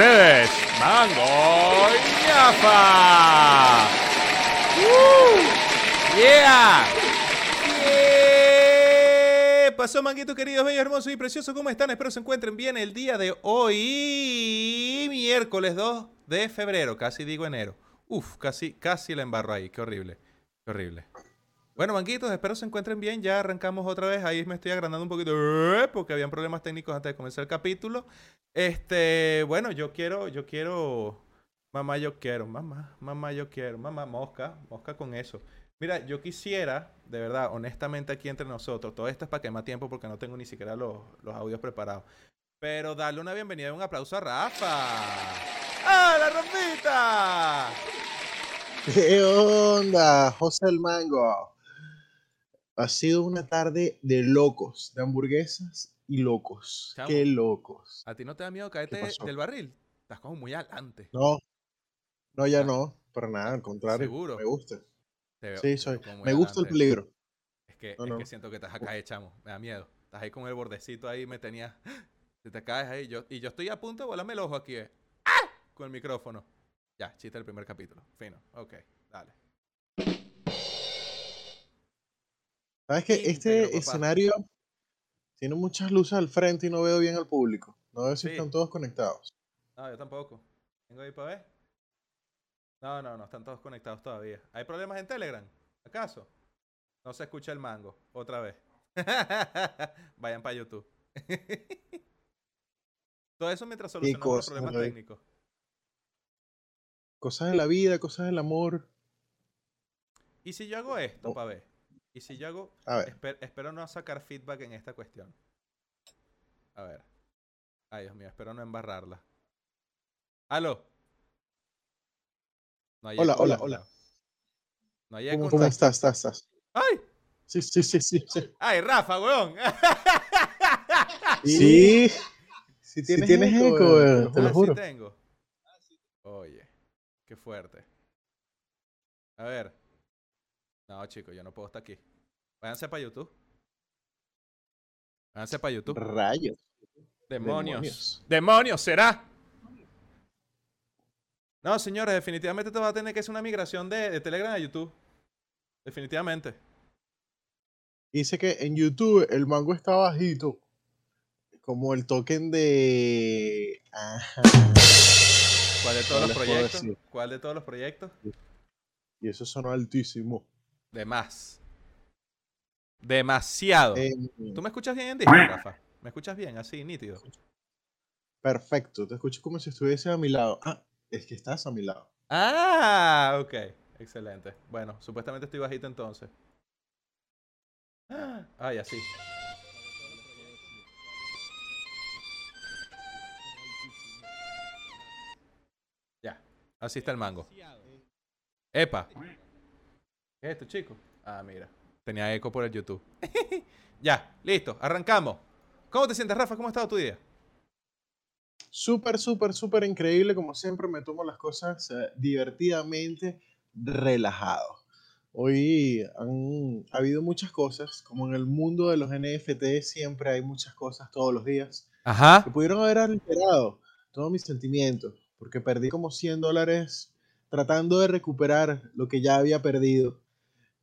ustedes, Mango y Ñafa. ¡Uh! ¡Yeah! ¿Qué pasó, manguitos queridos, bellos, hermosos y preciosos? ¿Cómo están? Espero se encuentren bien el día de hoy, miércoles 2 de febrero, casi digo enero. Uf, casi, casi la embarro ahí, qué horrible, qué horrible. Bueno, manguitos, espero se encuentren bien. Ya arrancamos otra vez. Ahí me estoy agrandando un poquito eh, porque habían problemas técnicos antes de comenzar el capítulo. Este, bueno, yo quiero, yo quiero, mamá, yo quiero, mamá, mamá, yo quiero, mamá, mosca, mosca con eso. Mira, yo quisiera, de verdad, honestamente aquí entre nosotros, todo esto es para quemar tiempo porque no tengo ni siquiera los, los audios preparados. Pero darle una bienvenida y un aplauso a Rafa. ¡Ah, la Rafita! ¿Qué onda, José el Mango? Ha sido una tarde de locos, de hamburguesas y locos. Chamo. Qué locos. ¿A ti no te da miedo caerte del barril? Estás como muy adelante. No, no, ya Ah. no, para nada, al contrario. ¿Seguro? Me gusta. Te veo- Sí, soy. Me gusta el peligro. Es que, No, es no. que siento que estás acá, eh, chamo. Me da miedo. Estás ahí con el bordecito ahí, me tenías. Si te caes ahí, yo, y yo estoy a punto de volarme el ojo aquí, eh. ¡Ah! Con el micrófono. Ya, chiste el primer capítulo. Fino. Ok, dale. ¿Sabes que este papá. escenario tiene muchas luces al frente y no veo bien al público? No veo si Sí. están todos conectados. No, yo tampoco. ¿Tengo ahí para ver? No, no, no, están todos conectados todavía. ¿Hay problemas en Telegram? ¿Acaso? No se escucha el mango. Otra vez. Vayan para YouTube. Todo eso mientras solucionamos los problemas técnicos. Cosas de la vida, cosas del amor. ¿Y si yo hago esto, Oh. para ver? ¿Y si yo hago... A ver, Esper- espero no sacar feedback en esta cuestión. A ver. Ay, Dios mío, espero no embarrarla. ¡Aló! No hay Hola, eco, hola, hola. No hay ¿cómo, eco. cómo estás? ¿Estás? ¿Estás? ¡Ay! Sí, sí, sí, sí. Sí, ¡Ay, Rafa, weón! sí, sí tienes tienes, eco, eco, weón, eh, te lo sí juro. tengo. Oye, qué fuerte. A ver. No, chicos, yo no puedo estar aquí. Váyanse para YouTube. Váyanse para YouTube. Rayos. Demonios. demonios. Demonios, será. No, señores, definitivamente esto va a tener que ser una migración de, de Telegram a YouTube. Definitivamente. Dice que en YouTube el mango está bajito. Como el token de. Ajá. ¿Cuál de todos No los proyectos? ¿Cuál de todos los proyectos? Y eso sonó altísimo. De más. Demasiado. Em, ¿Tú me escuchas bien en Discord, Rafa? ¿Me escuchas bien? Así, nítido. perfecto. Te escucho como si estuviese a mi lado. Ah, es que estás a mi lado. Ah, ok. Excelente. Bueno, supuestamente estoy bajito entonces. Ah, Ay, así. Ya. Así está el mango. Epa. ¿Qué es esto, chico? Ah, mira. Tenía eco por el YouTube. ya, listo. Arrancamos. ¿Cómo te sientes, Rafa? ¿Cómo ha estado tu día? Súper, súper, súper increíble. Como siempre, me tomo las cosas eh, divertidamente relajado. Hoy han ha habido muchas cosas, como en el mundo de los NFT siempre hay muchas cosas todos los días, Ajá. que pudieron haber alterado todos mis sentimientos, porque perdí como 100 dólares tratando de recuperar lo que ya había perdido.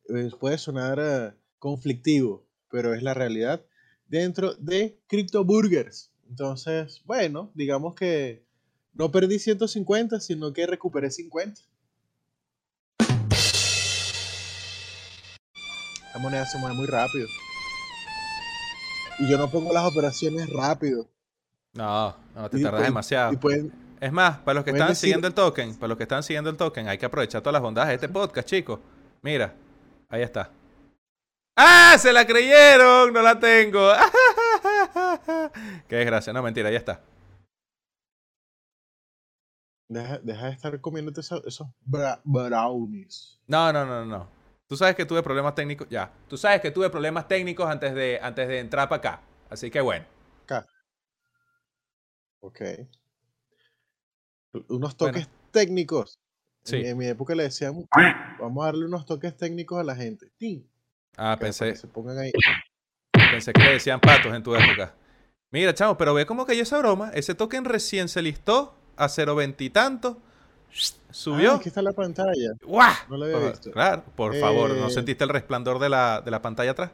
Eh, puede sonar eh, conflictivo, pero es la realidad dentro de Crypto Burgers. Entonces, bueno, digamos que no perdí 150, sino que recuperé 50. La moneda se mueve muy rápido. Y yo no pongo las operaciones rápido. No, no te Y tardas demasiado. Y pueden, Es más, para los que están decir- siguiendo el token, para los que están siguiendo el token, hay que aprovechar todas las bondades de este podcast, chicos. Mira, ahí está. ¡Ah! ¡Se la creyeron! ¡No la tengo! ¡Qué desgracia! No, mentira, ya está. deja, deja de estar comiéndote esos bra- brownies. No, no, no, no. Tú sabes que tuve problemas técnicos. Ya. Tú sabes que tuve problemas técnicos antes de, antes de entrar para acá. Así que bueno. Acá. Ok. Unos Bueno. toques técnicos. En, Sí. mi, en mi época le decíamos, vamos a darle unos toques técnicos a la gente. ¡Tin! Ah, Que- pensé, que se pongan ahí. pensé que le decían patos en tu época. Mira, chamo, pero ve cómo cayó esa broma. Ese token recién se listó a 0.20 y tanto. Subió. Ah, aquí está la pantalla. ¡Guau! No lo había Por- visto. Claro, por favor, ¿no Eh, sentiste el resplandor de la, de la pantalla atrás?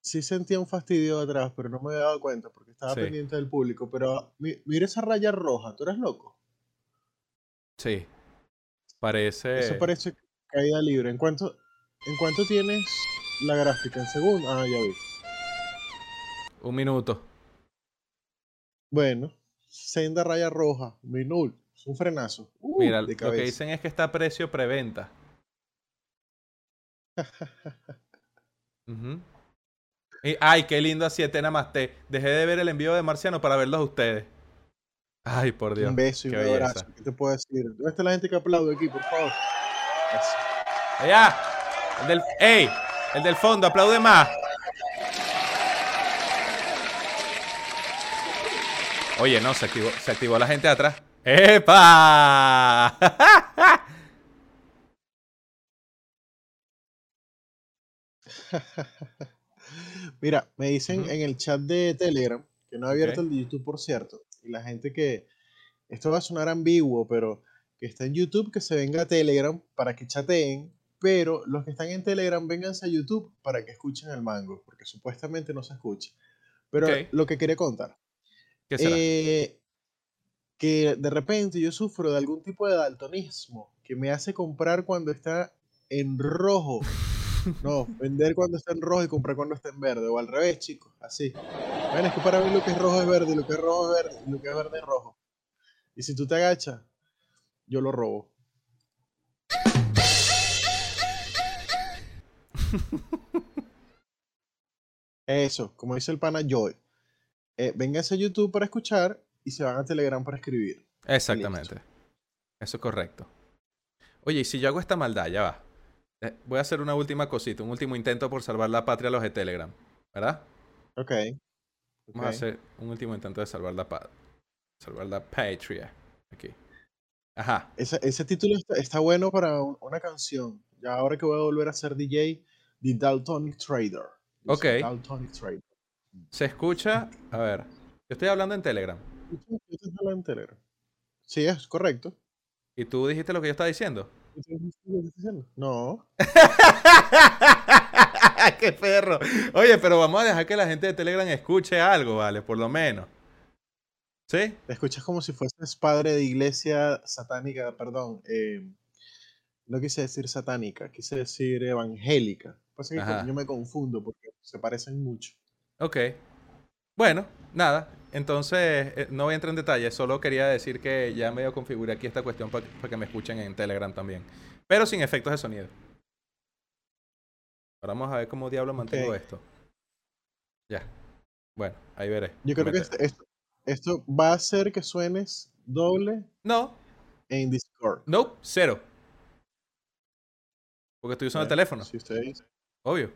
Sí sentía un fastidio atrás, pero no me había dado cuenta porque estaba Sí. pendiente del público. Pero mi- mira esa raya roja, ¿tú eres loco? Sí. Parece. Eso parece caída libre. ¿En cuánto, ¿En cuánto tienes la gráfica? ¿En segundo? Ah, ya vi. Un minuto. Bueno, senda raya roja, minuto. Es un frenazo. Uh, Mira, lo que dicen es que está a precio preventa. Y, ay, qué lindo así, Namaste. Dejé de ver el envío de Marciano para verlos a ustedes. Ay, por Dios. Un beso y un abrazo. ¿Qué te puedo decir? ¿Dónde está la gente que aplaude aquí, por favor? Eso. Allá. El del. ¡Ey! El del fondo, aplaude más. Oye, no, se activó, se activó la gente de atrás. ¡Epa! Mira, me dicen en el chat de Telegram, que no he abierto el de YouTube, por cierto, y la gente que, esto va a sonar ambiguo, pero que está en YouTube, que se venga a Telegram para que chateen, pero los que están en Telegram, vénganse a YouTube para que escuchen el mango, porque supuestamente no se escucha. Pero lo que quería contar, ¿Qué será? eh, que de repente yo sufro de algún tipo de daltonismo que me hace comprar cuando está en rojo. No, vender cuando está en rojo y comprar cuando está en verde. O al revés, chicos. Así. Bueno, es que para lo que es rojo es verde, lo que es rojo es verde, lo que es verde es rojo. Y si tú te agachas, yo lo robo. Eso, como dice el pana Joy. Eh, vénganse a YouTube para escuchar y se van a Telegram para escribir. Exactamente. Eso es correcto. Oye, y si yo hago esta maldad, ya va. Eh, voy a hacer una última cosita, un último intento por salvar la patria a los de Telegram. ¿Verdad? Ok. Vamos a hacer un último intento de salvar la patria. Salvar la patria. Aquí. Ajá. Ese, ese título está, está bueno para un- una canción. Ya ahora que voy a volver a ser DJ, The Daltonic Trader. Dice, Ok. Daltonic Trader. Se escucha. A ver. Yo estoy hablando en Telegram. ¿Escuchas? ¿Escuchas la en Telegram? Sí, es correcto. ¿Y tú dijiste lo que yo estaba diciendo? No. ¡Qué perro! Oye, pero vamos a dejar que la gente de Telegram escuche algo, ¿vale? Por lo menos. ¿Sí? Te escuchas como si fueses padre de iglesia satánica, perdón. eh, no quise decir satánica, quise decir evangélica. Pasa que yo me confundo porque se parecen mucho. Ok. Bueno, nada. Entonces, eh, no voy a entrar en detalle. Solo quería decir que ya medio configuré aquí esta cuestión para que me escuchen en Telegram también. Pero sin efectos de sonido. Ahora vamos a ver cómo diablo mantengo esto. Ya. Bueno, ahí veré. Yo creo que esto, esto, va a hacer que suenes doble No, en Discord. no, cero. Porque estoy usando el teléfono. Si usted dice. Obvio.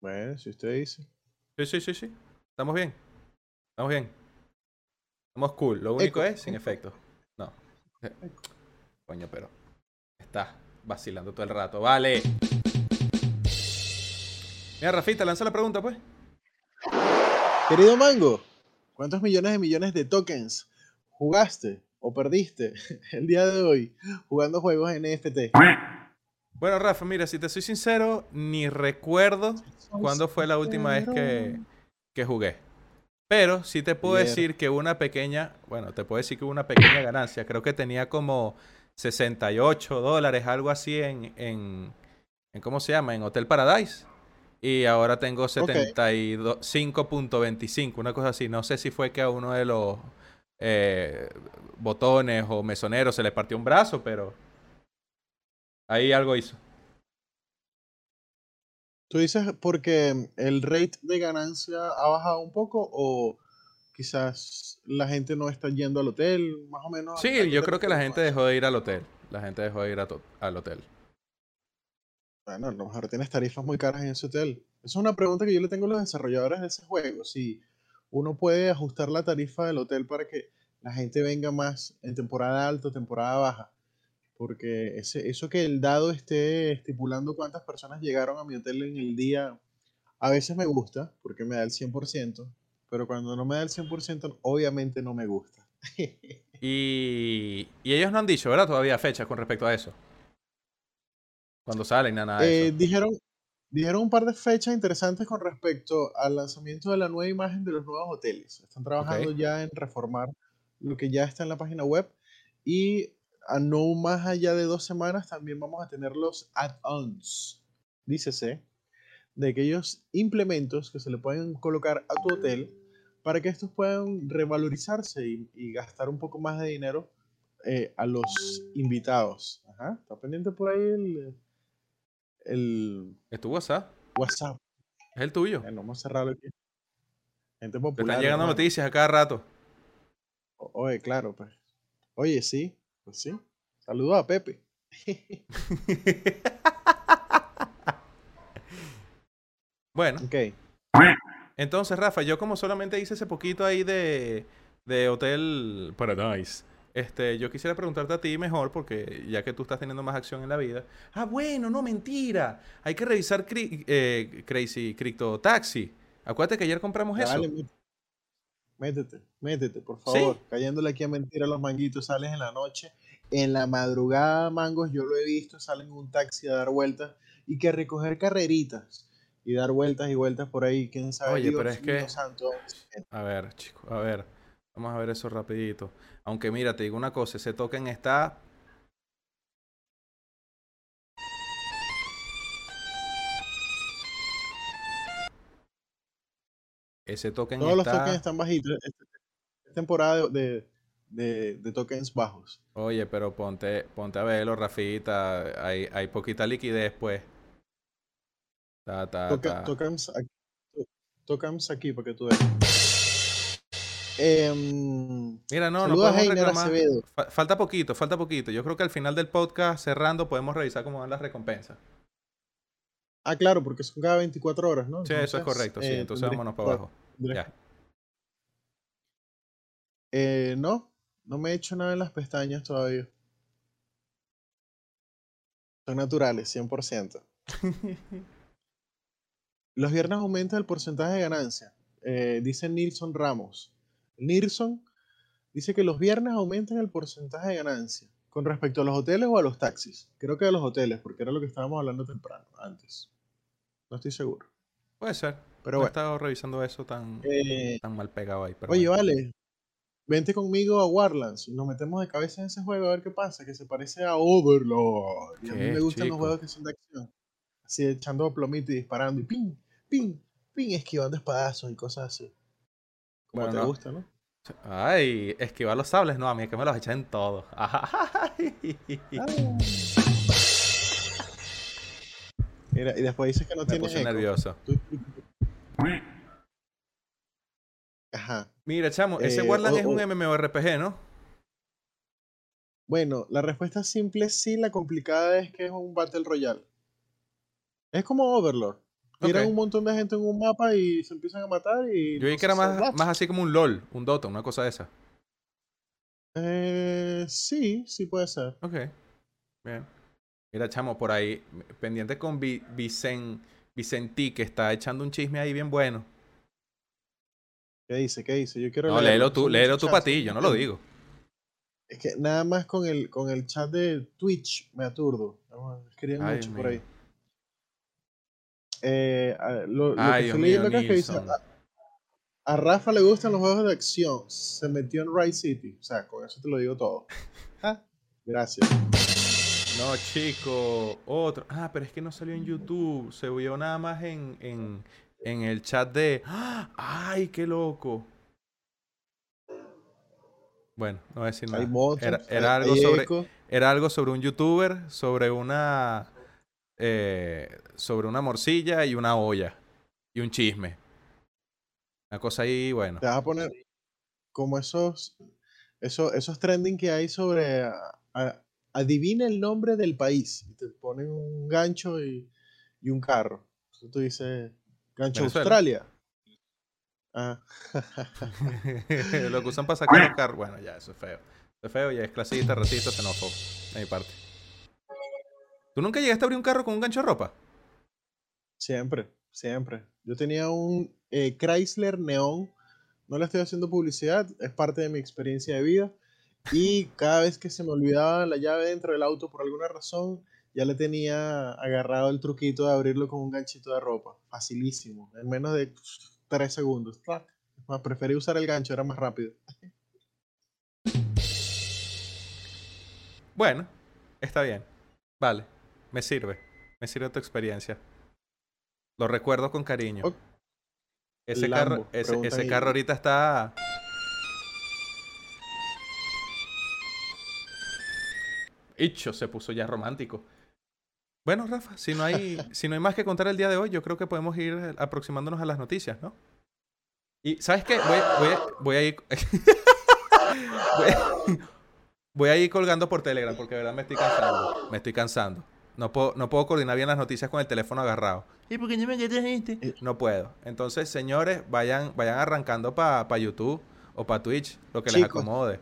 Bueno, si usted dice. Sí, sí, sí, sí. Estamos bien. Estamos bien. Estamos cool. Lo único Eco, es sin eco. efectos. No. Coño, pero. Estás vacilando todo el rato. Vale. Mira, Rafita, lanza la pregunta, pues. Querido Mango, ¿cuántos millones de millones de tokens jugaste o perdiste el día de hoy jugando juegos NFT? Bueno, Rafa, mira, si te soy sincero, ni recuerdo cuándo fue la última vez que, que jugué. Pero sí te puedo decir que hubo una pequeña, bueno, te puedo decir que hubo una pequeña ganancia. Creo que tenía como 68 dólares, algo así en, en, en ¿cómo se llama? En Hotel Paradise. Y ahora tengo 75.25, una cosa así. No sé si fue que a uno de los eh, botones o mesoneros se le partió un brazo, pero ahí algo hizo. ¿Tú dices porque el rate de ganancia ha bajado un poco o quizás la gente no está yendo al hotel, más o menos? ¿A Sí, yo creo que la gente dejó de ir al hotel. La gente dejó de ir al hotel. Bueno, a lo mejor tienes tarifas muy caras en ese hotel. Esa es una pregunta que yo le tengo a los desarrolladores de ese juego. Si uno puede ajustar la tarifa del hotel para que la gente venga más en temporada alta o temporada baja. Porque ese, eso que el dado esté estipulando cuántas personas llegaron a mi hotel en el día, A veces me gusta porque me da el 100%, pero cuando no me da el 100%, obviamente no me gusta. Y, y ellos no han dicho, ¿verdad? Todavía fechas con respecto a eso. Cuando salen, nada de Eh, eso. dijeron, dijeron un par de fechas interesantes con respecto al lanzamiento de la nueva imagen de los nuevos hoteles. Están trabajando ya en reformar lo que ya está en la página web y a no más allá de dos semanas también vamos a tener los add-ons, dícese, de aquellos implementos que se le pueden colocar a tu hotel para que estos puedan revalorizarse y, y gastar un poco más de dinero eh, a los invitados. Ajá, está pendiente por ahí el, el ¿Es tu WhatsApp? WhatsApp. ¿Es el tuyo? Bueno, vamos a cerrarlo aquí. Gente Te popular. están llegando noticias a cada rato. O- Oye, claro, pues. Oye, sí, pues sí. Saludos a Pepe. Bueno, ok. entonces, Rafa, yo como solamente hice ese poquito ahí de, de Hotel Paradise, este, yo quisiera preguntarte a ti mejor, porque ya que tú estás teniendo más acción en la vida. Ah, bueno, no, mentira. Hay que revisar Cri- eh, Crazy Crypto Taxi. Acuérdate que ayer compramos eso. Métete, métete, por ¿Sí? favor. Cayéndole aquí a mentira a los manguitos, sales en la noche. En la madrugada, mangos, yo lo he visto, salen en un taxi a dar vueltas y que recoger carreritas y dar vueltas y vueltas por ahí, quién sabe. Oye, pero Dios es que- santo. A ver, chicos, a ver. Vamos a ver eso rapidito. Aunque mira, te digo una cosa, ese token está... Ese token Todos los tokens están bajitos. Es temporada de, de, tokens bajos. Oye, pero ponte, ponte a verlo, Rafita. Hay, hay poquita liquidez, pues. Ta, ta, ta. tokens, aquí, to- tokens aquí para que tú veas. Em, Mira, no, no podemos reclamar. Acevedo. Falta poquito, falta poquito. Yo creo que al final del podcast, cerrando, podemos revisar cómo van las recompensas. Ah, claro, porque son cada 24 horas, ¿no? Sí, eso es correcto, sí. eh, Entonces tendré- vámonos para abajo. Ya. Eh, no, no me he hecho nada en las pestañas todavía. Son naturales, 100%. Los viernes aumenta el porcentaje de ganancia, eh, dice Nilson Ramos. Nilson dice que los viernes aumentan el porcentaje de ganancia. ¿Con respecto a los hoteles o a los taxis? Creo que a los hoteles, porque era lo que estábamos hablando temprano, antes. No estoy seguro. Puede ser. Pero no he bueno. estado revisando eso tan, Eh, tan mal pegado ahí. Pero Oye, bueno. vale. Vente conmigo a Warlands y nos metemos de cabeza en ese juego a ver qué pasa, que se parece a Overlord. Y a mí ¿Qué, me gustan chico? los juegos que son de acción. Así echando plomito y disparando y ping, ping, ping, esquivando espadazos y cosas así. Como Bueno, te no. gusta, ¿no? Ay, esquivar los sables, no, a mí es que me los echan todos. Mira, y después dices que no me tienes puse eco. nervioso. Ajá. Mira, chamo, ese Eh, Warland es un MMORPG, ¿no? Bueno, la respuesta simple es sí, la complicada es que es un Battle Royale. Es como Overlord. Tiran un montón de gente en un mapa y se empiezan a matar y... Yo vi que era más, más así como un LOL, un Dota, una cosa de esa. Eh, sí, sí puede ser. Ok. Bien. Mira, chamo, por ahí, pendiente con Vi- Vicen, Vicentí, que está echando un chisme ahí bien bueno. ¿Qué dice? ¿Qué dice? Yo quiero No, léelo tú, léelo tú para ti, yo no lo digo. Es que nada más con el, con el chat de Twitch me aturdo. Ay, mucho por ahí. Eh, a- lo, lo Ay, que mío, acá es que dice, a, a Rafa le gustan los juegos de acción. Se metió en Ride City. O sea, con eso te lo digo todo. Ah, Gracias. No, chico, otro. Ah, pero es que no salió en YouTube. Se vio nada más en, en, en el chat de. ¡Ah! ¡Ay, qué loco! Bueno, no voy a decir nada. Era, algo sobre, era algo sobre un youtuber, sobre una. Eh, sobre una morcilla y una olla. Y un chisme. Una cosa ahí, bueno. Te vas a poner como esos, esos, esos trending que hay sobre a- a- adivina el nombre del país. Y te ponen un gancho y, y un carro. Entonces tú dices, gancho Venezuela. Australia. Ah. Lo que usan para sacar los carros. Bueno, ya, eso es feo. Eso es feo y es clasista, racista, xenófobo. De mi parte. ¿Tú nunca llegaste a abrir un carro con un gancho de ropa? siempre, siempre. Yo tenía un eh, Chrysler Neon. No le estoy haciendo publicidad, es parte de mi experiencia de vida. Y cada vez que se me olvidaba la llave dentro del auto por alguna razón, ya le tenía agarrado el truquito de abrirlo con un ganchito de ropa. Facilísimo, en menos de 3 segundos. Más, preferí usar el gancho, era más rápido. Bueno, está bien. Vale, me sirve. Me sirve tu experiencia. Lo recuerdo con cariño. Ese, carro, ese, carro ahorita está... Hecho, se puso ya romántico. Bueno, Rafa, si no hay, si no hay más que contar el día de hoy, yo creo que podemos ir aproximándonos a las noticias, ¿no? Y, ¿sabes qué? Voy, voy, voy a ir... voy, a ir colgando por Telegram porque de verdad me estoy cansando. Me estoy cansando. No puedo, no puedo coordinar bien las noticias con el teléfono agarrado. ¿Y por qué no me? Eh. No puedo. Entonces, señores, vayan, vayan arrancando para YouTube o para Twitch, lo que les acomode.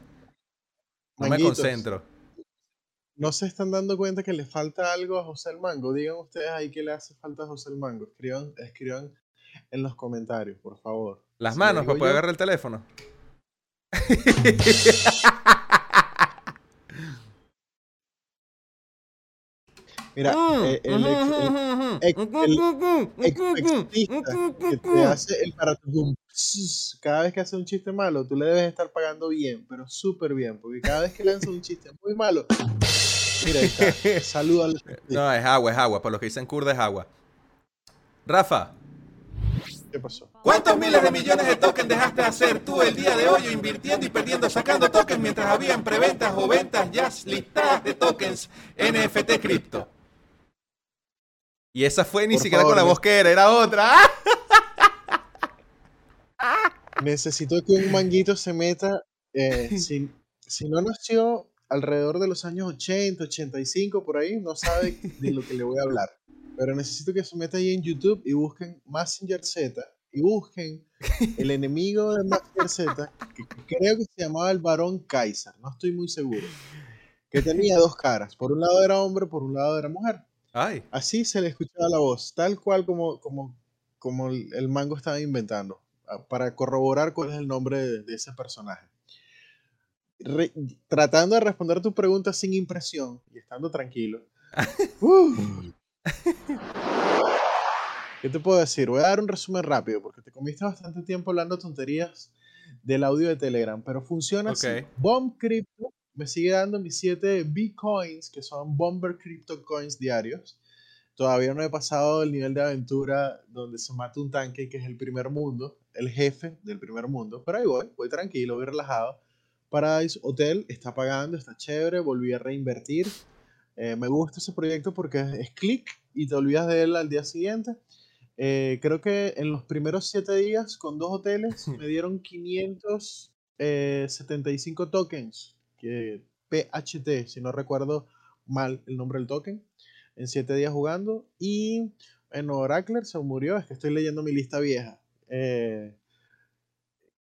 No me concentro no se están dando cuenta que le falta algo a José el Mango. Digan ustedes ahí que le hace falta a José el Mango. Escriban, escriban en los comentarios, por favor. Las manos para poder agarrar el teléfono. Mira, el, que te hace el cada vez que hace un chiste malo, tú le debes estar pagando bien, pero súper bien, porque cada vez que lanza un chiste muy malo, Mira, Saludos No, es agua, es agua. Por lo que dicen kurda es agua. Rafa. ¿Qué pasó? ¿Cuántos miles de millones de tokens dejaste de hacer tú el día de hoy invirtiendo y perdiendo, sacando tokens mientras habían preventas o ventas ya listadas de tokens NFT cripto? Y esa fue ni siquiera con la voz que era, era otra. Necesito que un manguito se meta. Eh, si, si no nació alrededor de los años 80, 85, por ahí, no sabe de lo que le voy a hablar. Pero necesito que se meta ahí en YouTube y busquen Messenger Z y busquen el enemigo de Messenger Z, que, creo que se llamaba el Barón Kaiser, no estoy muy seguro. Que tenía dos caras, por un lado era hombre, por un lado era mujer. Ay. Así se le escuchaba la voz, tal cual como, como, como el mango estaba inventando, para corroborar cuál es el nombre de ese personaje tratando de responder tu pregunta sin impresión y estando tranquilo. ¿Qué te puedo decir? Voy a dar un resumen rápido porque te comiste bastante tiempo hablando tonterías del audio de Telegram, pero funciona así. Bomb Crypto me sigue dando mis 7 Bitcoins, que son Bomber Crypto Coins diarios. Todavía no he pasado el nivel de aventura donde se mata un tanque, que es el primer mundo, el jefe del primer mundo, pero ahí voy, voy tranquilo, voy relajado Paradise Hotel está pagando, está chévere, volví a reinvertir. Eh, me gusta ese proyecto porque es clic y te olvidas de él al día siguiente. Eh, creo que en los primeros siete días con dos hoteles me dieron 575 eh, tokens, que PHT, si no recuerdo mal el nombre del token, en siete días jugando. Y en Oracler se murió, es que estoy leyendo mi lista vieja. Eh,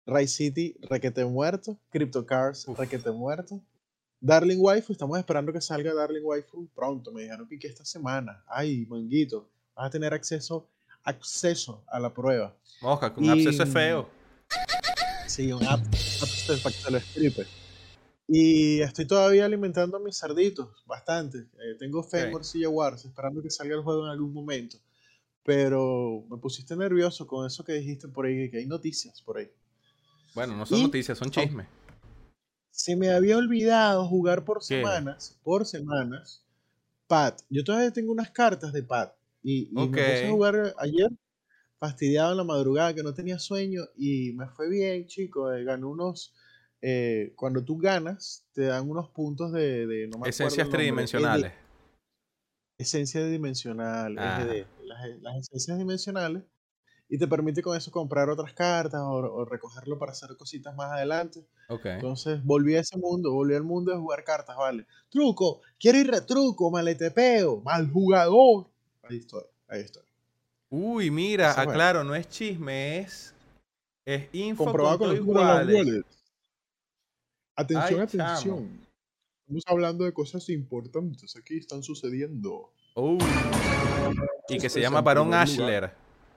Ray City, requete muerto. Crypto Cars, requete muerto. Darling Waifu, estamos esperando que salga Darling Waifu pronto. Me dijeron que, esta semana. Ay, manguito, vas a tener acceso, acceso a la prueba. Moja, que un acceso es feo. Sí, un app, para que te lo escribe. Y estoy todavía alimentando a mis cerditos, bastante. Eh, tengo fe en Morcilla Wars, esperando que salga el juego en algún momento. Pero me pusiste nervioso con eso que dijiste por ahí, que hay noticias por ahí. Bueno, no son noticias, son chismes. Se me había olvidado jugar por semanas, por semanas, Pat. Yo todavía tengo unas cartas de Pat. Y, me puse a jugar ayer, fastidiado en la madrugada, que no tenía sueño, y me fue bien, chico. Eh, gané unos. Eh, cuando tú ganas, te dan unos puntos de. Esencias tridimensionales. Esencias dimensionales. Ah. las esencias dimensionales y te permite con eso comprar otras cartas o, recogerlo para hacer cositas más adelante. Okay. Entonces volví a ese mundo, volví al mundo de jugar cartas, ¿vale? Truco, quiero ir retruco, maletepeo, mal jugador. Ahí estoy, ahí estoy. Uy, mira, aclaro, no es chisme, es, es info Comprobado con, iguales. Atención, atención. Estamos hablando de cosas importantes, aquí están sucediendo. y que se llama Barón Ashler.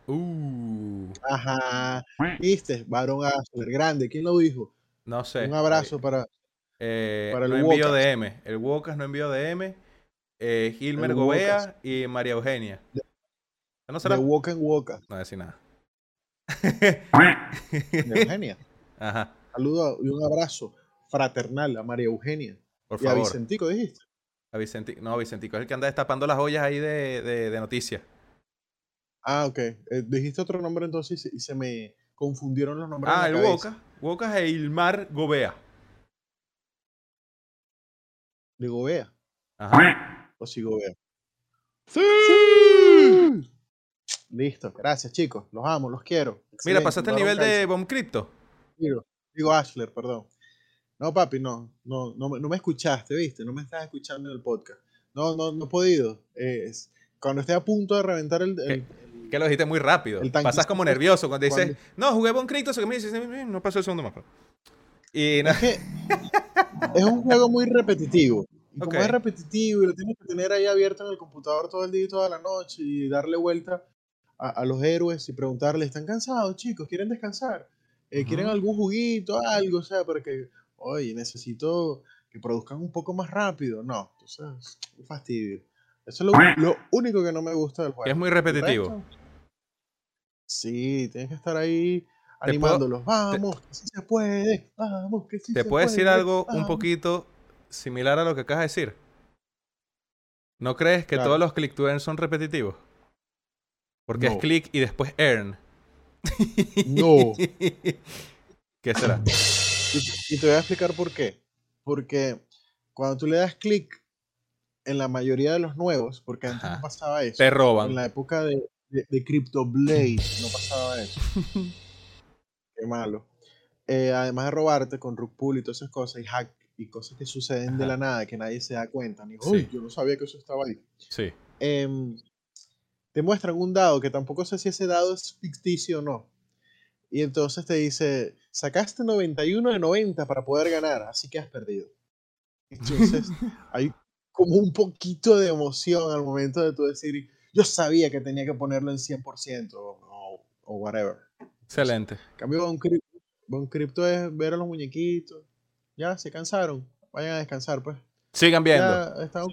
Uh, Ajá. ¿Viste? Varón Asler, grande. ¿Quién lo dijo? no sé. Un abrazo para. Eh, para el no envío Wocas. DM. El Wocas no envió DM. Eh, Gilmer El Gobea y María Eugenia. ¿No será? De Woka en Woka. No voy a decir nada. De Eugenia. Ajá, Saludo y un abrazo fraternal a María Eugenia. por y a. Vicentico, dijiste. A Vicenti- No, Vicentico es el que anda destapando las ollas ahí de, de, de noticias. Ah, ok. Eh, dijiste otro nombre entonces y se- me confundieron los nombres. Ah, en el cabeza. Wocas. Wocas e Ilmar Gobea. De Gobea. Ajá. O si Gobea. Listo. Gracias, chicos. Los amo, los quiero. Mira, pasaste el nivel de. Bomb Crypto. Digo, digo Ashler, perdón. No, papi, no, no, no, me- no me escuchaste, ¿viste? No me estás escuchando en el podcast. No, no, no he podido. Es, cuando esté a punto de reventar el... el- Que lo dijiste muy rápido. Pasas como nervioso cuando dices, no, jugué eso que me dices, "Eh, no pasó el segundo mapa. Y no- Es que es un juego muy repetitivo. Y como es repetitivo y lo tienes que tener ahí abierto en el computador todo el día y toda la noche y darle vuelta a, a los héroes y preguntarles, ¿están cansados, chicos? ¿Quieren descansar? Eh, ¿Quieren algún juguito, algo? O sea, porque, oye, necesito que produzcan un poco más rápido. No, entonces, un fastidio. Eso es lo, lo único que no me gusta del juego. es muy repetitivo. Sí, tienes que estar ahí animándolos. Vamos, que sí se puede. Vamos, que sí ¿Te se puedo decir puede, algo un vamos". poquito similar a lo que acabas de decir? ¿No crees que Claro. todos los click to earn son repetitivos? Porque es click y después earn. No. ¿Qué será? Y, y te voy a explicar por qué. Porque cuando tú le das clic en la mayoría de los nuevos, porque antes Ajá. no pasaba eso. Te En roban. la época de, de, de Crypto Blade no pasaba eso. Qué malo. Eh, además de robarte con rug pull y todas esas cosas y hack y cosas que suceden de Ajá. la nada que nadie se da cuenta. Ni, Sí. "Uy, yo no sabía que eso estaba ahí. Sí. Em, te muestran un dado que tampoco sé si ese dado es ficticio o no. Y entonces te dice, sacaste 91 de 90 para poder ganar, así que has perdido. Entonces hay como un poquito de emoción al momento de tú decir, yo sabía que tenía que ponerlo en 100% o, o, o whatever. Excelente. En cambio, con cripto, con cripto es ver a los muñequitos. Ya, se cansaron. Vayan a descansar, pues. Sigan viendo. Ya están,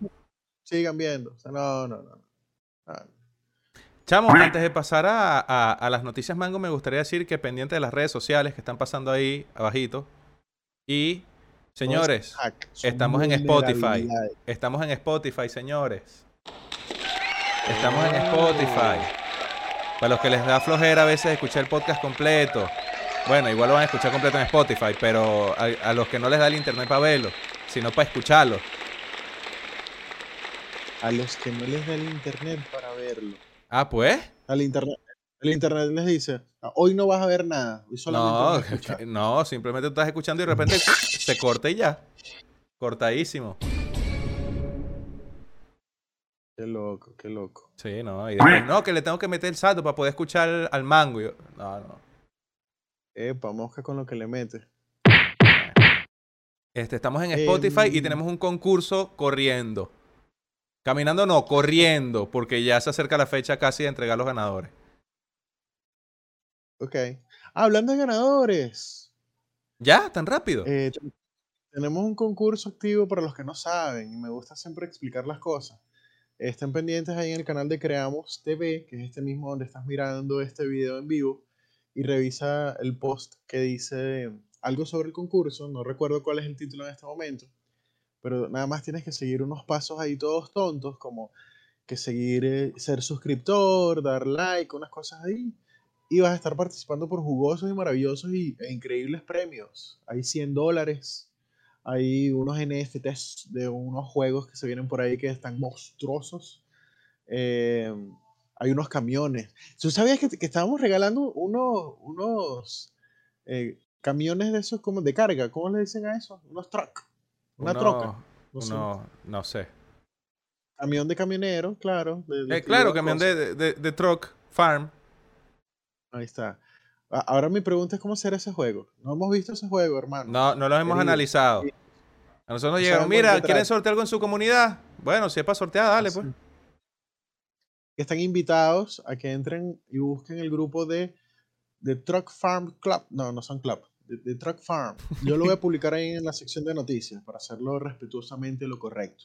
sigan viendo. O sea, no, no, no. Ah, Chamo, antes de pasar a, a- a las noticias mango, me gustaría decir que pendiente de las redes sociales que están pasando ahí abajito. Y, señores, estamos en Spotify. estamos en Spotify, señores. Estamos en Spotify. Para los que les da flojera a veces escuchar el podcast completo. Bueno, igual lo van a escuchar completo en Spotify, pero a, a los que no les da el internet para verlo, sino para escucharlo. A los que no les da el internet para verlo. Ah, pues. Al internet. El internet les dice, "Ah, hoy no vas a ver nada. Hoy solamente No, vas a escuchar". no, simplemente tú estás escuchando y de repente se corta y ya. Cortadísimo. Qué loco, qué loco. Sí, no. Y después, no, que le tengo que meter el salto para poder escuchar al mango. Yo, no, no. Epa, mosca con lo que le mete. Este, estamos en Spotify y Em. tenemos un concurso corriendo. Caminando no, corriendo, porque ya se acerca la fecha casi de entregar los ganadores. Ok. Hablando de ganadores. ¿Ya? ¿Tan rápido? eh, ten- tenemos un concurso activo para los que no saben. Y me gusta siempre explicar las cosas. Estén pendientes ahí en el canal de Creamos TV, que es este mismo donde estás mirando este video en vivo. Y revisa el post que dice algo sobre el concurso. No recuerdo cuál es el título en este momento. Pero nada más tienes que seguir unos pasos ahí todos tontos, como que seguir, eh, ser suscriptor, dar like, unas cosas ahí. Y vas a estar participando por jugosos y maravillosos y, e increíbles premios. Hay 100 dólares. Hay unos NFTs de unos juegos que se vienen por ahí que están monstruosos. Eh, hay unos camiones. ¿Tú sabías que, que estábamos regalando unos, unos eh, camiones de esos como de carga? ¿Cómo le dicen a eso? Unos truck. Una Uno- troca. No sé. no sé. Camión de camionero, claro. de- de Eh, claro, camión de, de, de truck, farm. Ahí está. Ahora mi pregunta es cómo será ese juego. No hemos visto ese juego, hermano. No, no los hemos Querido. analizado. Sí. A nosotros nos No llegaron, mira, ¿quieren trata". sortear algo en su comunidad? Bueno, si es para sortear, dale, pues. Así. están invitados a que entren y busquen el grupo de, de Truck Farm Club. No, no son club. De, de Truck Farm. Yo lo voy a publicar ahí en la sección de noticias para hacerlo respetuosamente lo correcto.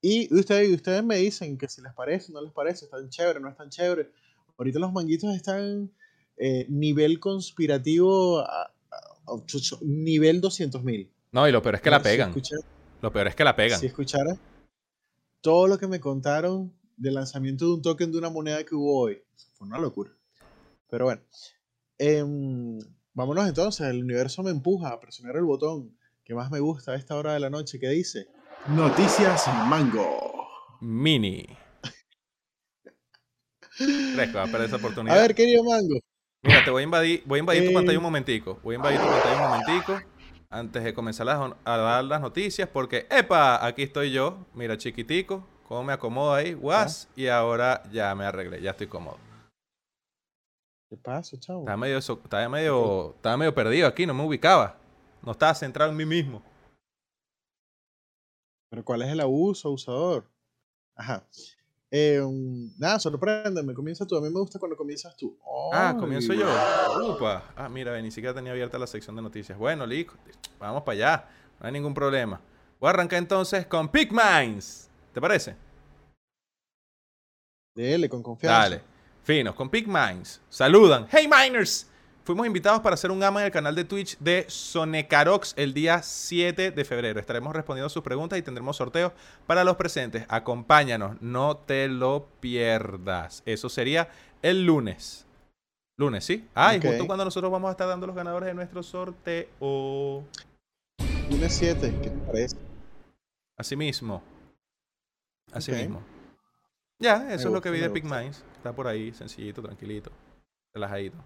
Y ustedes, ustedes me dicen que si les parece, no les parece, están chévere, no están chévere. Ahorita los manguitos están eh, nivel conspirativo, a, a- a- nivel 200 mil. No, y lo peor es que la pegan. Lo peor es que la pegan. Si escuchara todo lo que me contaron del lanzamiento de un token de una moneda que hubo hoy, fue una locura. Pero bueno, em, vámonos entonces. El universo me empuja a presionar el botón que más me gusta a esta hora de la noche que dice Noticias Mango. Mini. ¿Crees que va a perder esa A oportunidad? ver, querido Mango. Mira, te voy a invadir, voy a invadir tu Eh. pantalla un momentico. Voy a invadir tu pantalla un momentico antes de comenzar a dar las noticias porque, ¡epa! Aquí estoy yo. Mira, chiquitico, cómo me acomodo ahí, guas. Y ahora ya me arreglé, ya estoy cómodo. ¿Qué pasa, chavo? Estaba medio, so- estaba medio, estaba medio perdido aquí, no me ubicaba. No estaba centrado en mí mismo. Pero ¿cuál es el abuso, abusador? Ajá. Em, nada, sorpréndeme. Comienza tú. A mí me gusta cuando comienzas tú. Ah, comienzo yo. Upa. Ah, mira, ni siquiera tenía abierta la sección de noticias. Bueno, listo. Vamos para allá. No hay ningún problema. Voy a arrancar entonces con Pick Minds. ¿Te parece? Dele, con confianza. Dale. Finos, con Pick Minds. Saludan. Hey Miners. Fuimos invitados para hacer un ama en el canal de Twitch de Sonecarox el día 7 de febrero. Estaremos respondiendo sus preguntas y tendremos sorteos para los presentes. Acompáñanos, no te lo pierdas. Eso sería el lunes. Lunes, ¿sí? Ah, y justo cuando nosotros vamos a estar dando los ganadores de nuestro sorteo. Lunes 7, ¿qué te parece? Así mismo. Así mismo. Ya, eso es lo que vi de gusta. Minds. Está por ahí, sencillito, tranquilito, relajadito.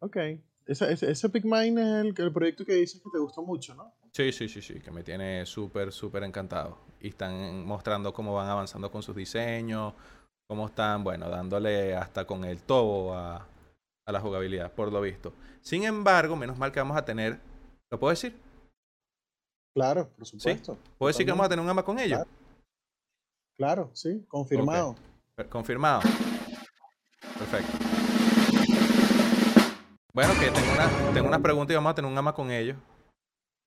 Ok. Ese, ese, ese PicMine es el, el proyecto que dices que te gustó mucho, ¿no? Sí, sí, sí, sí, que me tiene súper, súper encantado. Y están mostrando cómo van avanzando con sus diseños, cómo están, bueno, dándole hasta con el tobo a, a la jugabilidad, por lo visto. Sin embargo, menos mal que vamos a tener, ¿lo puedo decir? Claro, por supuesto. ¿Puedo decir que vamos a tener un ama con ellos? Claro, sí, confirmado. Confirmado. Perfecto. Bueno, que tengo una, tengo una pregunta y vamos a tener un ama con ellos.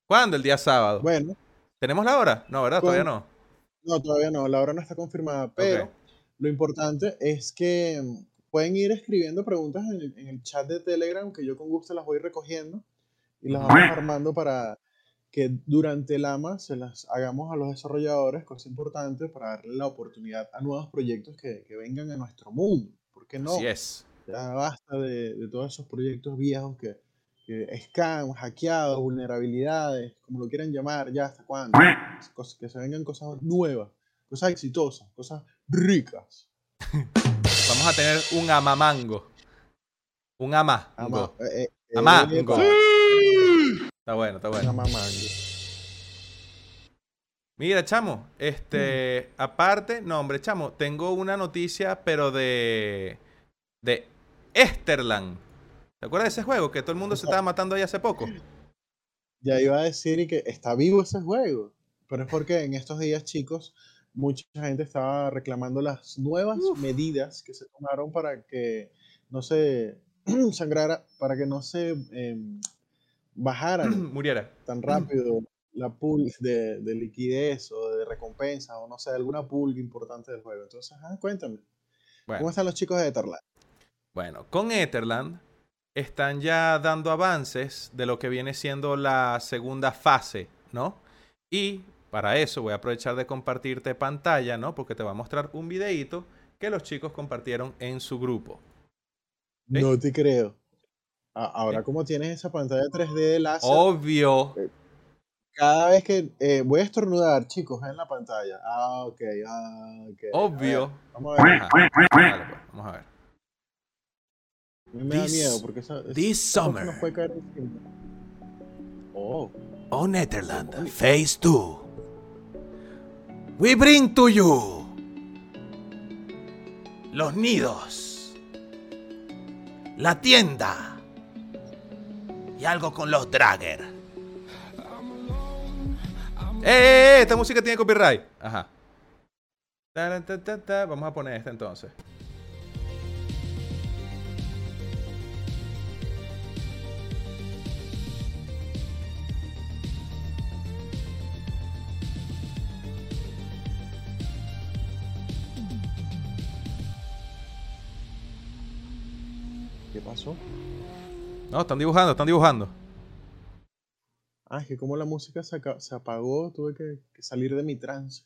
¿Cuándo? El día sábado. Bueno, ¿Tenemos la hora? No, ¿verdad? Todavía no. no, todavía no, la hora no está confirmada, pero lo importante es que mm, pueden ir escribiendo preguntas en el, en el chat de Telegram, que yo con gusto las voy recogiendo y las vamos armando para que durante el AMA se las hagamos a los desarrolladores, cosa importante para darle la oportunidad a nuevos proyectos que, que vengan a nuestro mundo. ¿Por qué no? Así es. Ya basta de, de todos esos proyectos viejos que, que scam, hackeados, vulnerabilidades, como lo quieran llamar, ya hasta cuándo. Cosas- que se vengan cosas nuevas, cosas exitosas, cosas ricas. Vamos a tener un amamango. Un ama. Ama, eh, eh, Amango. epa, Está bueno, está bueno. Mira, chamo, este, Mm. aparte, no, hombre, chamo, tengo una noticia, pero de, de Esterland. ¿Te acuerdas de ese juego que todo el mundo se estaba matando ahí hace poco? Ya iba a decir y que está vivo ese juego, pero es porque en estos días, chicos, mucha gente estaba reclamando las nuevas medidas que se tomaron para que no se sangrara, para que no se em, bajaran Muriera. tan rápido la pool de, de liquidez o de recompensa o no sé, alguna pool importante del juego. Entonces, ajá, cuéntame, ¿cómo Bueno, están los chicos de Etherland? bueno, con Etherland están ya dando avances de lo que viene siendo la segunda fase, ¿no? Y para eso voy a aprovechar de compartirte pantalla, ¿no? Porque te va a mostrar un videíto que los chicos compartieron en su grupo. ¿Sí? No te creo. Ahora, como tienes esa pantalla 3D de láser, Obvio. cada vez que eh, voy a estornudar, chicos, en la pantalla. Ah, ok, ah, ok. Obvio. Vamos a ver. Pues, vamos a ver. A mí me da miedo porque esa, esa- this summer. nos puede caer encima. Oh, On Netherland, Phase 2. We bring to you los nidos, la tienda y algo con los Dragger. ¡Eh, eh, eh! Esta música tiene copyright. Ajá. Vamos a poner esta entonces. No, están dibujando, están dibujando. Ah, es que como la música se, apagó, tuve que, que salir de mi trance.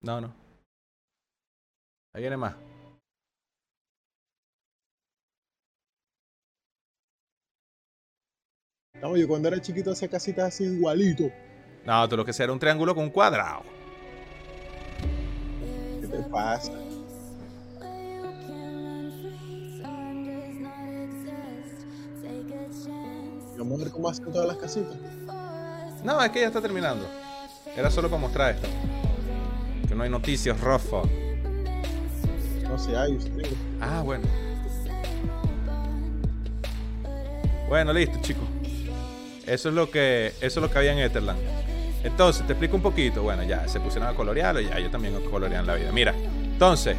No, no. Ahí viene más. No, yo cuando era chiquito hacía casitas así igualito. No, tú lo que sea era un triángulo con un cuadrado. ¿Qué te pasa? Vamos a ver cómo hacen todas las casitas. No, es que ya está terminando. Era solo para mostrar esto. Que no hay noticias, Rafa. No sé, hay usted. Ah, bueno. Bueno, listo, chicos. Eso es lo que eso es lo que había en Etherland. Entonces, te explico un poquito. Bueno, ya se pusieron a colorearlo, ya yo también colorean la vida. Mira, entonces,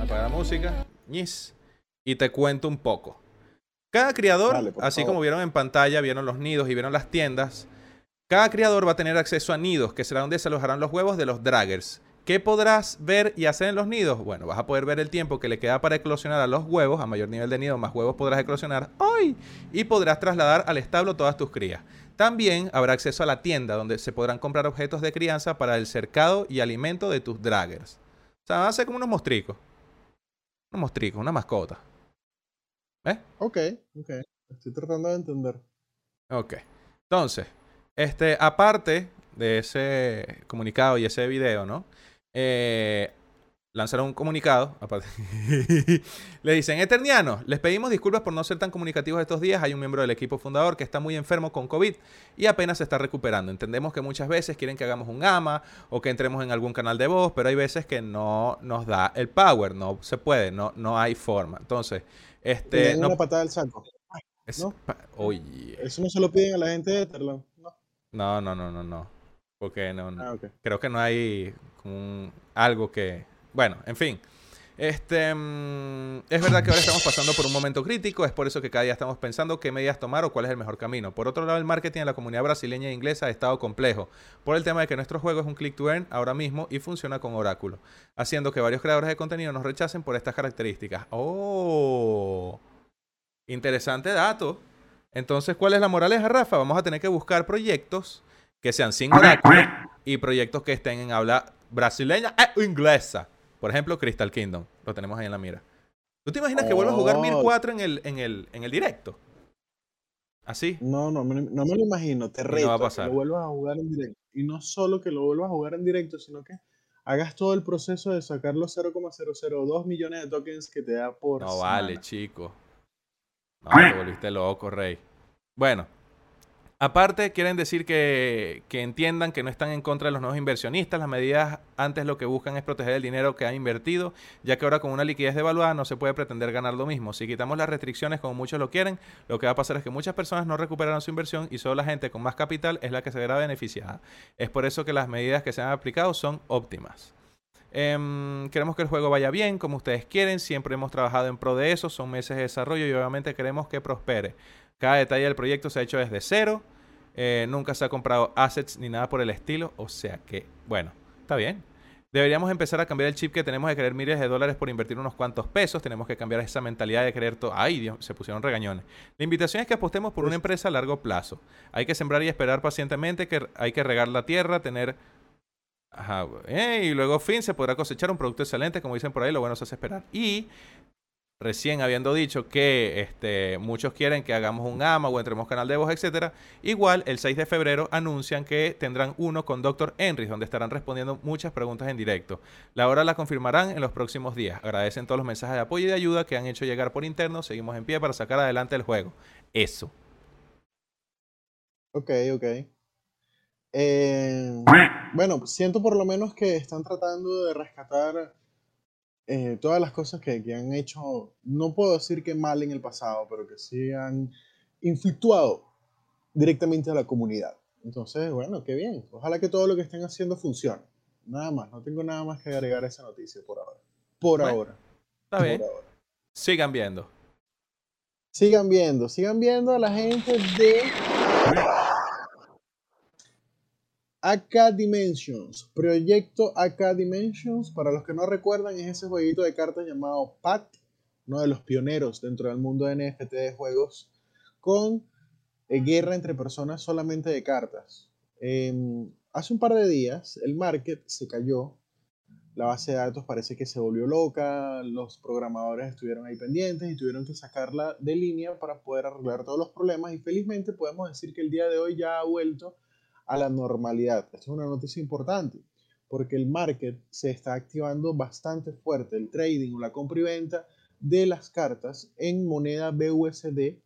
apagar la música, ñis, y te cuento un poco. Cada criador, Dale, así favor. como vieron en pantalla, vieron los nidos y vieron las tiendas, cada criador va a tener acceso a nidos, que será donde se alojarán los huevos de los draggers. ¿Qué podrás ver y hacer en los nidos? Bueno, vas a poder ver el tiempo que le queda para eclosionar a los huevos. A mayor nivel de nido, más huevos podrás eclosionar hoy. Y podrás trasladar al establo todas tus crías. También habrá acceso a la tienda, donde se podrán comprar objetos de crianza para el cercado y alimento de tus draggers. O sea, van a ser como unos mostricos. Unos mostricos, una mascota. ¿Ves? Ok, ok. Estoy tratando de entender. Ok. Entonces, este, aparte de ese comunicado y ese video, ¿no? Eh, lanzaron un comunicado. Le dicen, Eternianos, les pedimos disculpas por no ser tan comunicativos estos días. Hay un miembro del equipo fundador que está muy enfermo con COVID y apenas se está recuperando. Entendemos que muchas veces quieren que hagamos un AMA o que entremos en algún canal de voz, pero hay veces que no nos da el power, no se puede, no, no hay forma. Entonces, Te este... No, una patada al saco. es- ¿no? Oye. Eso no se lo piden a la gente de Etherland. No. No, no, no, no, no. Porque no, no- Ah, creo que no hay un- algo que... Bueno, en fin. Este, mm, es verdad que ahora estamos pasando por un momento crítico, es por eso que cada día estamos pensando qué medidas tomar o cuál es el mejor camino. Por otro lado, el marketing en la comunidad brasileña e inglesa ha estado complejo, por el tema de que nuestro juego es un click to earn ahora mismo y funciona con Oráculo, haciendo que varios creadores de contenido nos rechacen por estas características. ¡Oh! Interesante dato. Entonces, ¿cuál es la moraleja, Rafa? Vamos a tener que buscar proyectos que sean sin oráculo y proyectos que estén en habla brasileña e inglesa. Por ejemplo, Crystal Kingdom. Lo tenemos ahí en la mira. ¿Tú te imaginas que vuelvas a jugar Oh. 1004 en el, en el, en el directo? Así. No, no, me- no me lo imagino. Te no reto va a a que pasar. lo vuelvas a jugar en directo. Y no solo que lo vuelvas a jugar en directo, sino que hagas todo el proceso de sacar los 0,002 millones de tokens que te da por No semana. vale, chico. No, te volviste loco, rey. Bueno, aparte quieren decir que, que entiendan que no están en contra de los nuevos inversionistas. Las medidas antes lo que buscan es proteger el dinero que han invertido, ya que ahora con una liquidez devaluada no se puede pretender ganar lo mismo. Si quitamos las restricciones como muchos lo quieren, lo que va a pasar es que muchas personas no recuperarán su inversión y solo la gente con más capital es la que se verá beneficiada. Es por eso que las medidas que se han aplicado son óptimas. Em, queremos que el juego vaya bien, como ustedes quieren. Siempre hemos trabajado en pro de eso. Son meses de desarrollo y obviamente queremos que prospere. Cada detalle del proyecto se ha hecho desde cero. eh, nunca se ha comprado assets ni nada por el estilo. O sea que, bueno, está bien. Deberíamos empezar a cambiar el chip que tenemos de querer miles de dólares por invertir unos cuantos pesos. Tenemos que cambiar esa mentalidad de querer todo. Ay, Dios, se pusieron regañones. La invitación es que apostemos por una empresa a largo plazo. Hay que sembrar y esperar pacientemente, que hay que regar la tierra, tener Ajá, eh, y luego fin se podrá cosechar un producto excelente, como dicen por ahí, lo bueno se hace esperar. Y recién habiendo dicho que este, muchos quieren que hagamos un AMA o entremos canal de voz, etcétera, igual el 6 de febrero anuncian que tendrán uno con Dr. Henry, donde estarán respondiendo muchas preguntas en directo. La hora la confirmarán en los próximos días. Agradecen todos los mensajes de apoyo y de ayuda que han hecho llegar por interno. Seguimos en pie para sacar adelante el juego. Eso. Ok, ok. Eh, bueno, siento por lo menos que están tratando de rescatar eh, todas las cosas que, que han hecho, no puedo decir que mal en el pasado, pero que sí han inflictuado directamente a la comunidad. Entonces, bueno, qué bien. Ojalá que todo lo que estén haciendo funcione. Nada más, no tengo nada más que agregar a esa noticia por ahora. Por Bueno, ahora. Está por bien. ahora. Sigan viendo. Sigan viendo, sigan viendo a la gente de AK Dimensions. Proyecto AK Dimensions, para los que no recuerdan, es ese jueguito de cartas llamado PAT, uno de los pioneros dentro del mundo de NFT de juegos, con eh, guerra entre personas solamente de cartas. Em, hace un par de días el market se cayó, la base de datos parece que se volvió loca, los programadores estuvieron ahí pendientes y tuvieron que sacarla de línea para poder arreglar todos los problemas y felizmente podemos decir que el día de hoy ya ha vuelto a la normalidad. Esto es una noticia importante porque el market se está activando bastante fuerte, el trading o la compra y venta de las cartas en moneda BUSD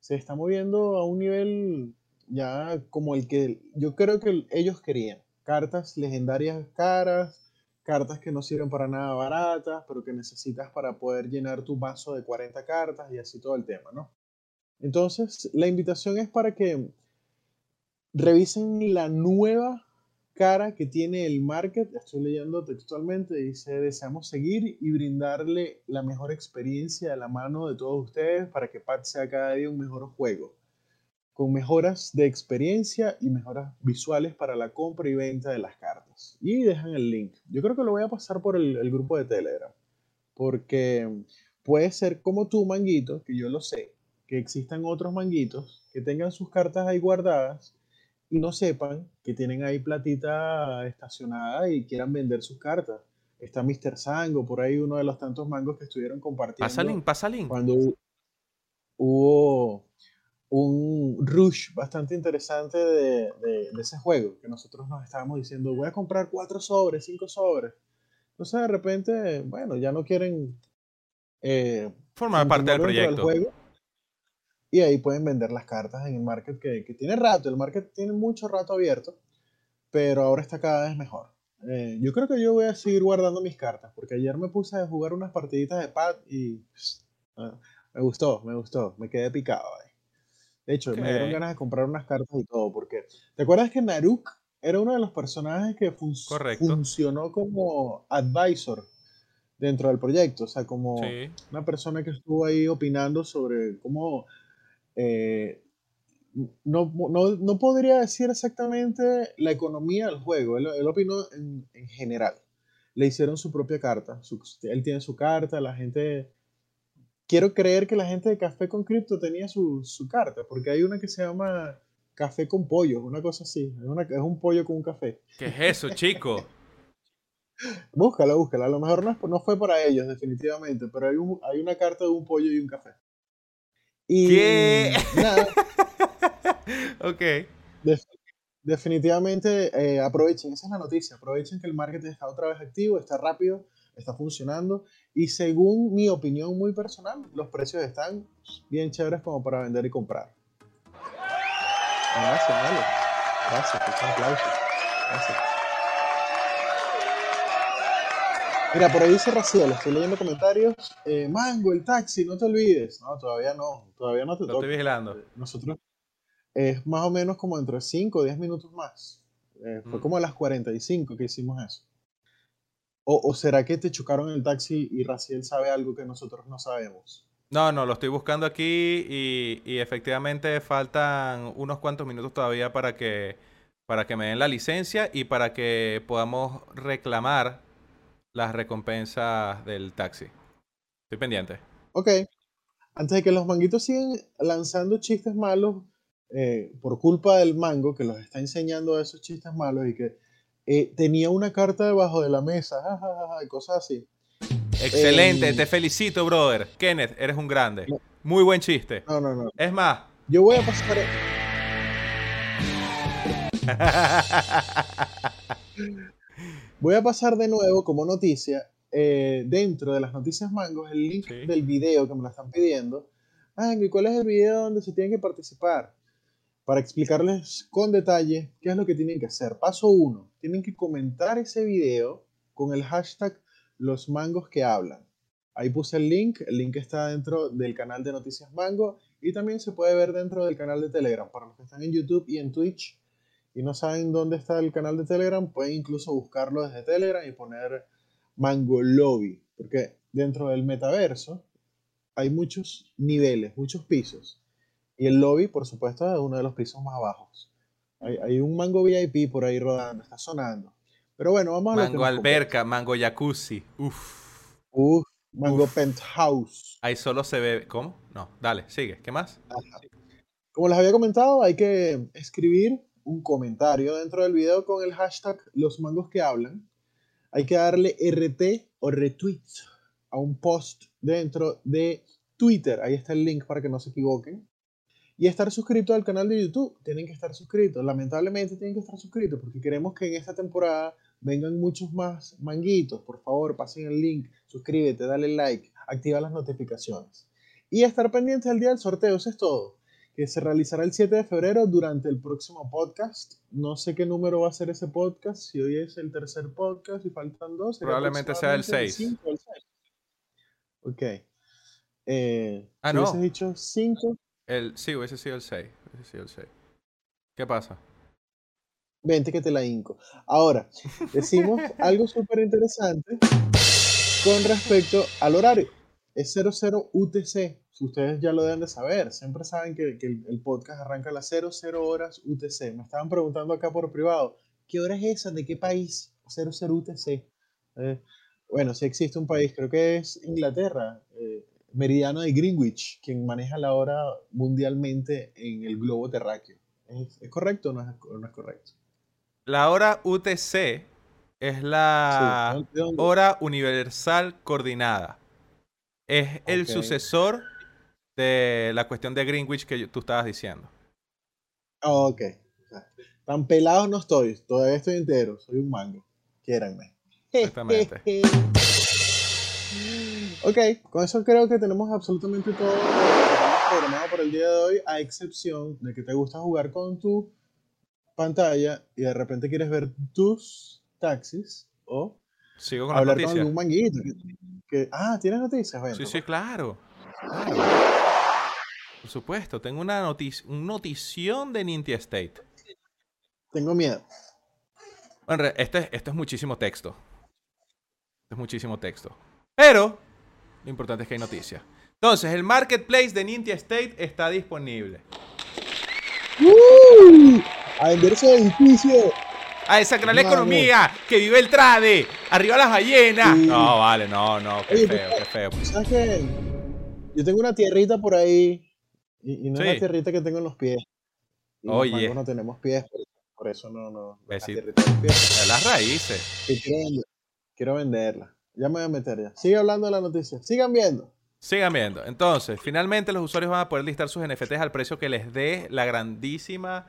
se está moviendo a un nivel ya como el que yo creo que ellos querían. Cartas legendarias caras, cartas que no sirven para nada baratas, pero que necesitas para poder llenar tu vaso de 40 cartas y así todo el tema, ¿no? Entonces, la invitación es para que revisen la nueva cara que tiene el market. Estoy leyendo textualmente, dice, deseamos seguir y brindarle la mejor experiencia de la mano de todos ustedes para que PAT sea cada día un mejor juego, con mejoras de experiencia y mejoras visuales para la compra y venta de las cartas. Y dejan el link. Yo creo que lo voy a pasar por el, grupo de Telegram, porque puede ser como tú, manguito, que yo lo sé, que existan otros manguitos que tengan sus cartas ahí guardadas no sepan que tienen ahí platita estacionada y quieran vender sus cartas. Está Mr. Sango, por ahí uno de los tantos mangos que estuvieron compartiendo Pasa link, pasa link. cuando hu- hubo un rush bastante interesante de, de- de ese juego, que nosotros nos estábamos diciendo, voy a comprar cuatro sobres, cinco sobres. Entonces de repente, bueno, ya no quieren eh, Formar parte del proyecto. juego. Y ahí pueden vender las cartas en el market que, que tiene rato. El market tiene mucho rato abierto, pero ahora está cada vez mejor. Eh, yo creo que yo voy a seguir guardando mis cartas, porque ayer me puse a jugar unas partiditas de pad y ah, me gustó, me gustó, me quedé picado ahí. De hecho, me dieron ganas de comprar unas cartas y todo, porque ¿te acuerdas que Naruk era uno de los personajes que fun- Correcto. funcionó como advisor dentro del proyecto? O sea, como Sí. una persona que estuvo ahí opinando sobre cómo eh, no, no, no podría decir exactamente la economía del juego, él, él opinó en, en general. Le hicieron su propia carta, su- él tiene su carta, la gente... Quiero creer que la gente de Café con Cripto tenía su, su carta, porque hay una que se llama Café con Pollo, una cosa así, es, una- es un pollo con un café. ¿Qué es eso, chico? Búscala, búscala, a lo mejor no, es- no fue para ellos definitivamente, pero hay, un- hay una carta de un pollo y un café. Y ¿Qué? nada, ok. Def- definitivamente eh, aprovechen, esa es la noticia, aprovechen que el marketing está otra vez activo, está rápido, está funcionando y según mi opinión muy personal, los precios están bien chéveres como para vender y comprar. Gracias, vale. Gracias, un aplauso. Gracias. Mira, por ahí dice Raciel, estoy leyendo comentarios. eh, Mango, el taxi, no te olvides. No, todavía no, todavía no te Lo toca. estoy vigilando. Nosotros es más o menos como entre 5 o 10 minutos más. Eh, fue Mm. como a las 45 que hicimos eso. O, ¿O será que te chocaron el taxi y Raciel sabe algo que nosotros no sabemos? No, no, lo estoy buscando aquí y, y efectivamente faltan unos cuantos minutos todavía para que, para que me den la licencia y para que podamos reclamar las recompensas del taxi. Estoy pendiente. Ok. Antes de que los manguitos sigan lanzando chistes malos eh, por culpa del mango que los está enseñando esos chistes malos y que eh, tenía una carta debajo de la mesa, ja, ja, ja, ja, y cosas así. Excelente, Eh, te felicito, brother. Kenneth, eres un grande. No. Muy buen chiste. No, no, no. Es más, Yo voy a pasar. Voy a pasar de nuevo como noticia, eh, dentro de las noticias mangos, el link Sí. del video que me lo están pidiendo. Ah, ¿y cuál es el video donde se tienen que participar? Para explicarles con detalle qué es lo que tienen que hacer. Paso 1. Tienen que comentar ese video con el hashtag los mangos que hablan. Ahí puse el link. El link está dentro del canal de Noticias Mango y también se puede ver dentro del canal de Telegram para los que están en YouTube y en Twitch y no saben dónde está el canal de Telegram, pueden incluso buscarlo desde Telegram y poner Mango Lobby, porque dentro del metaverso hay muchos niveles, muchos pisos. Y el lobby, por supuesto, es uno de los pisos más bajos. Hay, hay un Mango VIP por ahí rodando, está sonando. Pero bueno, vamos a Mango alberca, mango jacuzzi. Uf. Uf, Mango Uf. Penthouse. Ahí solo se ve. ¿Cómo? No, dale, sigue. ¿Qué más? Como les había comentado, hay que escribir un comentario dentro del video con el hashtag los mangos que hablan. Hay que darle RT o retweet a un post dentro de Twitter. Ahí está el link para que no se equivoquen. Y estar suscrito al canal de YouTube. Tienen que estar suscritos. Lamentablemente tienen que estar suscritos porque queremos que en esta temporada vengan muchos más manguitos. Por favor, pasen el link, suscríbete, dale like, activa las notificaciones. Y estar pendientes del día del sorteo. Eso es todo que se realizará el 7 de febrero durante el próximo podcast. No sé qué número va a ser ese podcast, si hoy es el tercer podcast y faltan dos. Probablemente sea el aproximadamente seis. cinco o el seis. Ok. Eh, Ah, si no. hubieses dicho 5, El, sí, hubiese sido el 6. Hubiese sido el 6. ¿Qué pasa? 20 que te la hinco. Ahora, decimos algo súper interesante con respecto al horario. Es 00 UTC. Ustedes ya lo deben de saber. Siempre saben que, que el, el podcast arranca a las 00 horas UTC. Me estaban preguntando acá por privado. ¿Qué hora es esa? ¿De qué país? 00 UTC. Eh, bueno, sí existe un país. Creo que es Inglaterra. eh, meridiano de Greenwich. Quien maneja la hora mundialmente en el globo terráqueo. ¿Es, es correcto o no es, no es correcto? La hora UTC es la hora universal coordinada. Es el sucesor de la cuestión de Greenwich que tú estabas diciendo. Ah, ok. Tan pelado no estoy. Todavía estoy entero. Soy un mango. Quiéranme. Exactamente. ok, con eso creo que tenemos absolutamente todo lo que tenemos programado para el día de hoy, a excepción de que te gusta jugar con tu pantalla y de repente quieres ver tus taxis o Sigo con la hablar con algún manguito. que- que- ah, ¿tienes noticias? Bueno, Sí, sí, claro. Claro. Por supuesto, tengo una noticia, un notición de Ninja State. Tengo miedo. Bueno, re- esto es, muchísimo texto. Esto es muchísimo texto. Pero, lo importante es que hay noticias. Entonces, el marketplace de Ninja State está disponible. ¡Uh! A vender ese edificio. ¡A desacrar la economía! ¡Que vive el trade! ¡Arriba las ballenas! Sí. No, vale, no, no, qué Oye, feo, qué feo. ¿Sabes qué? Yo tengo una tierrita por ahí y, y no es la tierrita que tengo en los pies. Y Oye. Los mangos no tenemos pies, por, eso no, no. no es la tierrita de los pies. Las raíces. Y quiero, vender- quiero venderla. Ya me voy a meter ya. Sigue hablando de la noticia. Sigan viendo. Sigan viendo. Entonces, finalmente los usuarios van a poder listar sus NFTs al precio que les dé la grandísima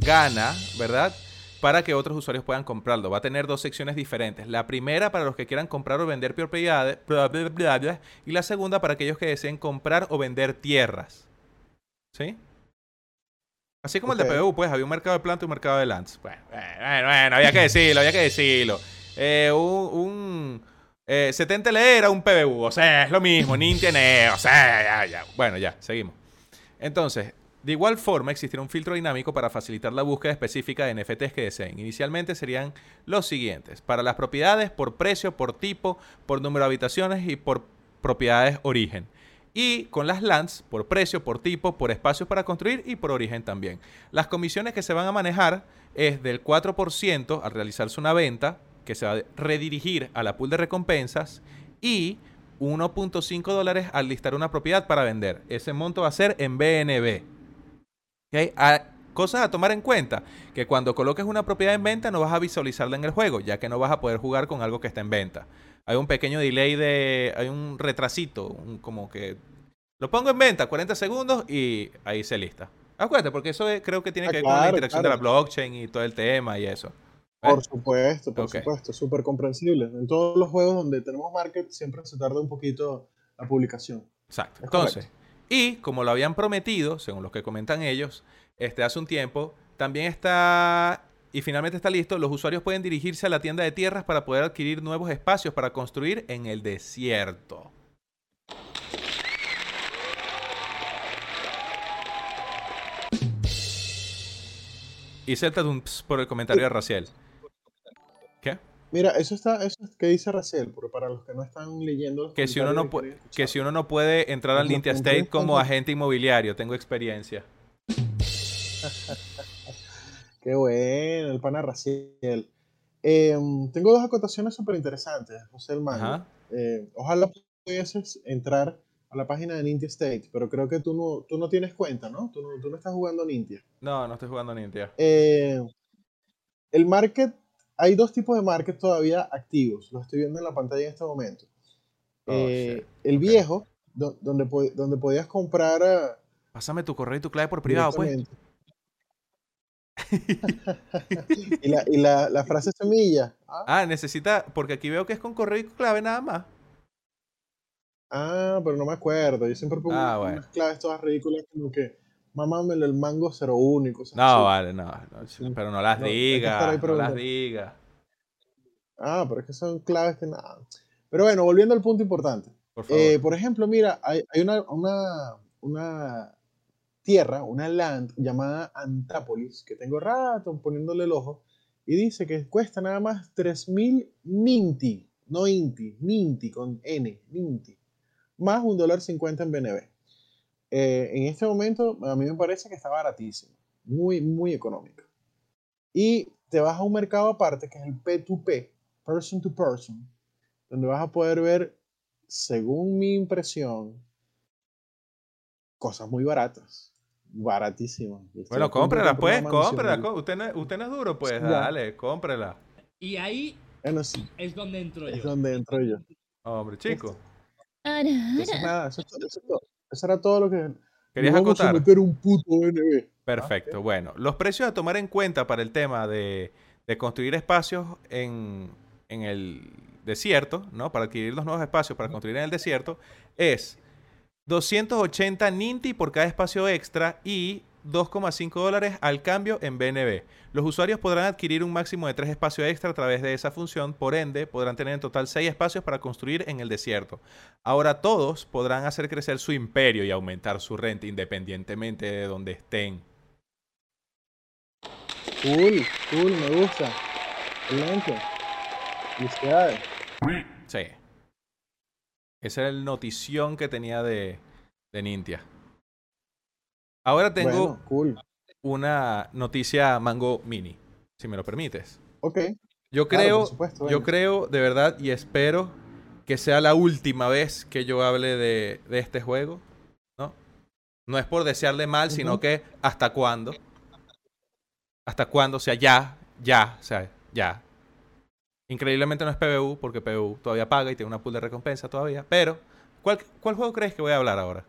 gana, ¿verdad? Para que otros usuarios puedan comprarlo. Va a tener dos secciones diferentes. La primera para los que quieran comprar o vender propiedades, bla, bla, bla, bla, y la segunda para aquellos que deseen comprar o vender tierras. ¿Sí? Así como el de PBU, pues había un mercado de planta y un mercado de lands. Bueno, bueno, bueno, había que decirlo, había que decirlo. Eh, un, un eh, 70L era un PBU, o sea, es lo mismo, Nintendo, o sea, ya, ya. Bueno, ya, seguimos. Entonces, de igual forma, existirá un filtro dinámico para facilitar la búsqueda específica de NFTs que deseen. Inicialmente serían los siguientes: para las propiedades, por precio, por tipo, por número de habitaciones y por propiedades origen. Y con las lands, por precio, por tipo, por espacios para construir y por origen también. Las comisiones que se van a manejar es del 4% al realizarse una venta, que se va a redirigir a la pool de recompensas, y 1.5 dólares al listar una propiedad para vender. Ese monto va a ser en BNB. Cosas a tomar en cuenta, que cuando coloques una propiedad en venta no vas a visualizarla en el juego, ya que no vas a poder jugar con algo que está en venta. Hay un pequeño delay de... hay un retrasito, un- como que... Lo pongo en venta, 40 segundos y ahí se lista. Acuérdate, porque eso es- creo que tiene Ah, que ver con la claro, interacción de la blockchain y todo el tema y eso. ¿Eh? Por supuesto, por supuesto. Súper comprensible. En todos los juegos donde tenemos market siempre se tarda un poquito la publicación. Exacto. Es Entonces, y como lo habían prometido, según lo que comentan ellos, este hace un tiempo, también está y finalmente está listo, los usuarios pueden dirigirse a la tienda de tierras para poder adquirir nuevos espacios para construir en el desierto. El tadumps por el comentario de Raciel. ¿Qué? Mira, eso está, eso es que dice Raciel, porque para los que no están leyendo. Que si uno no, puede, y que si uno no puede entrar al comentarios State como agente inmobiliario, tengo experiencia. Qué bueno, el pana Raciel. Em, tengo dos acotaciones súper interesantes, José el. Eh, ojalá pudieses entrar a la página de Ninja State, pero creo que tú no, tú no tienes cuenta, ¿no? Tú no, tú no estás jugando Ninja. No, no estoy jugando Nintia. Eh, el market, hay dos tipos de market todavía activos. Lo estoy viendo en la pantalla en este momento. Oh, Eh, el Ok. viejo, do- donde, donde podías comprar ah, Pásame tu correo y tu clave por privado, pues. y la, y la, la frase semilla. Ah, Ah, necesita, porque aquí veo que es con correo y clave nada más. ah, pero no me acuerdo. Yo siempre pongo Ah, unas claves todas ridículas como que mamámelo el mango 01 y cosas No, así. vale, no, no, Sí. pero no las No, digas, no las digas. Ah, pero es que son claves que nada. Pero bueno, volviendo al punto importante. Por favor. Eh, por ejemplo, mira, hay, hay una, una, una tierra, una land llamada Antápolis, que tengo rato poniéndole el ojo, y dice que cuesta nada más 3.000 minti, no inti, minti con N, minti, más un dólar 50 en BNB. Eh, en este momento, a mí me parece que está baratísimo, muy, muy económico. Y te vas a un mercado aparte, que es el P2P, person to person, donde vas a poder ver, según mi impresión, cosas muy baratas baratísima. Este, bueno, cómprela pues, cómprela. Usted, no, usted es duro pues, dale, cómprela. Y ahí es donde entro yo. Es donde entro yo. Hombre, chico. Eso, eso, eso, eso, era todo lo que... Querías vamos acotar. Ah, Perfecto, bueno. Los precios a tomar en cuenta para el tema de, de construir espacios en, en el desierto, ¿no? Para adquirir los nuevos espacios para construir en el desierto, es 280 Ninti por cada espacio extra y 2,5 dólares al cambio en BNB. Los usuarios podrán adquirir un máximo de 3 espacios extra a través de esa función, por ende podrán tener en total 6 espacios para construir en el desierto. Ahora todos podrán hacer crecer su imperio y aumentar su renta independientemente de donde estén. Cool, cool, me gusta. Excelente. Felicidades. Sí. Esa era el notición que tenía de, de Nintia. Ahora tengo Bueno, cool. una noticia Mango Mini, si me lo permites. Ok. Yo Claro, creo, por supuesto, yo creo de verdad y espero que sea la última vez que yo hable de, de este juego, ¿no? No es por desearle mal, sino que hasta cuándo. Hasta cuándo, o sea, ya, ya, o sea, ya. Increíblemente no es PBU, porque PBU todavía paga y tiene una pool de recompensa todavía. Pero, ¿cuál, cuál juego crees que voy a hablar ahora?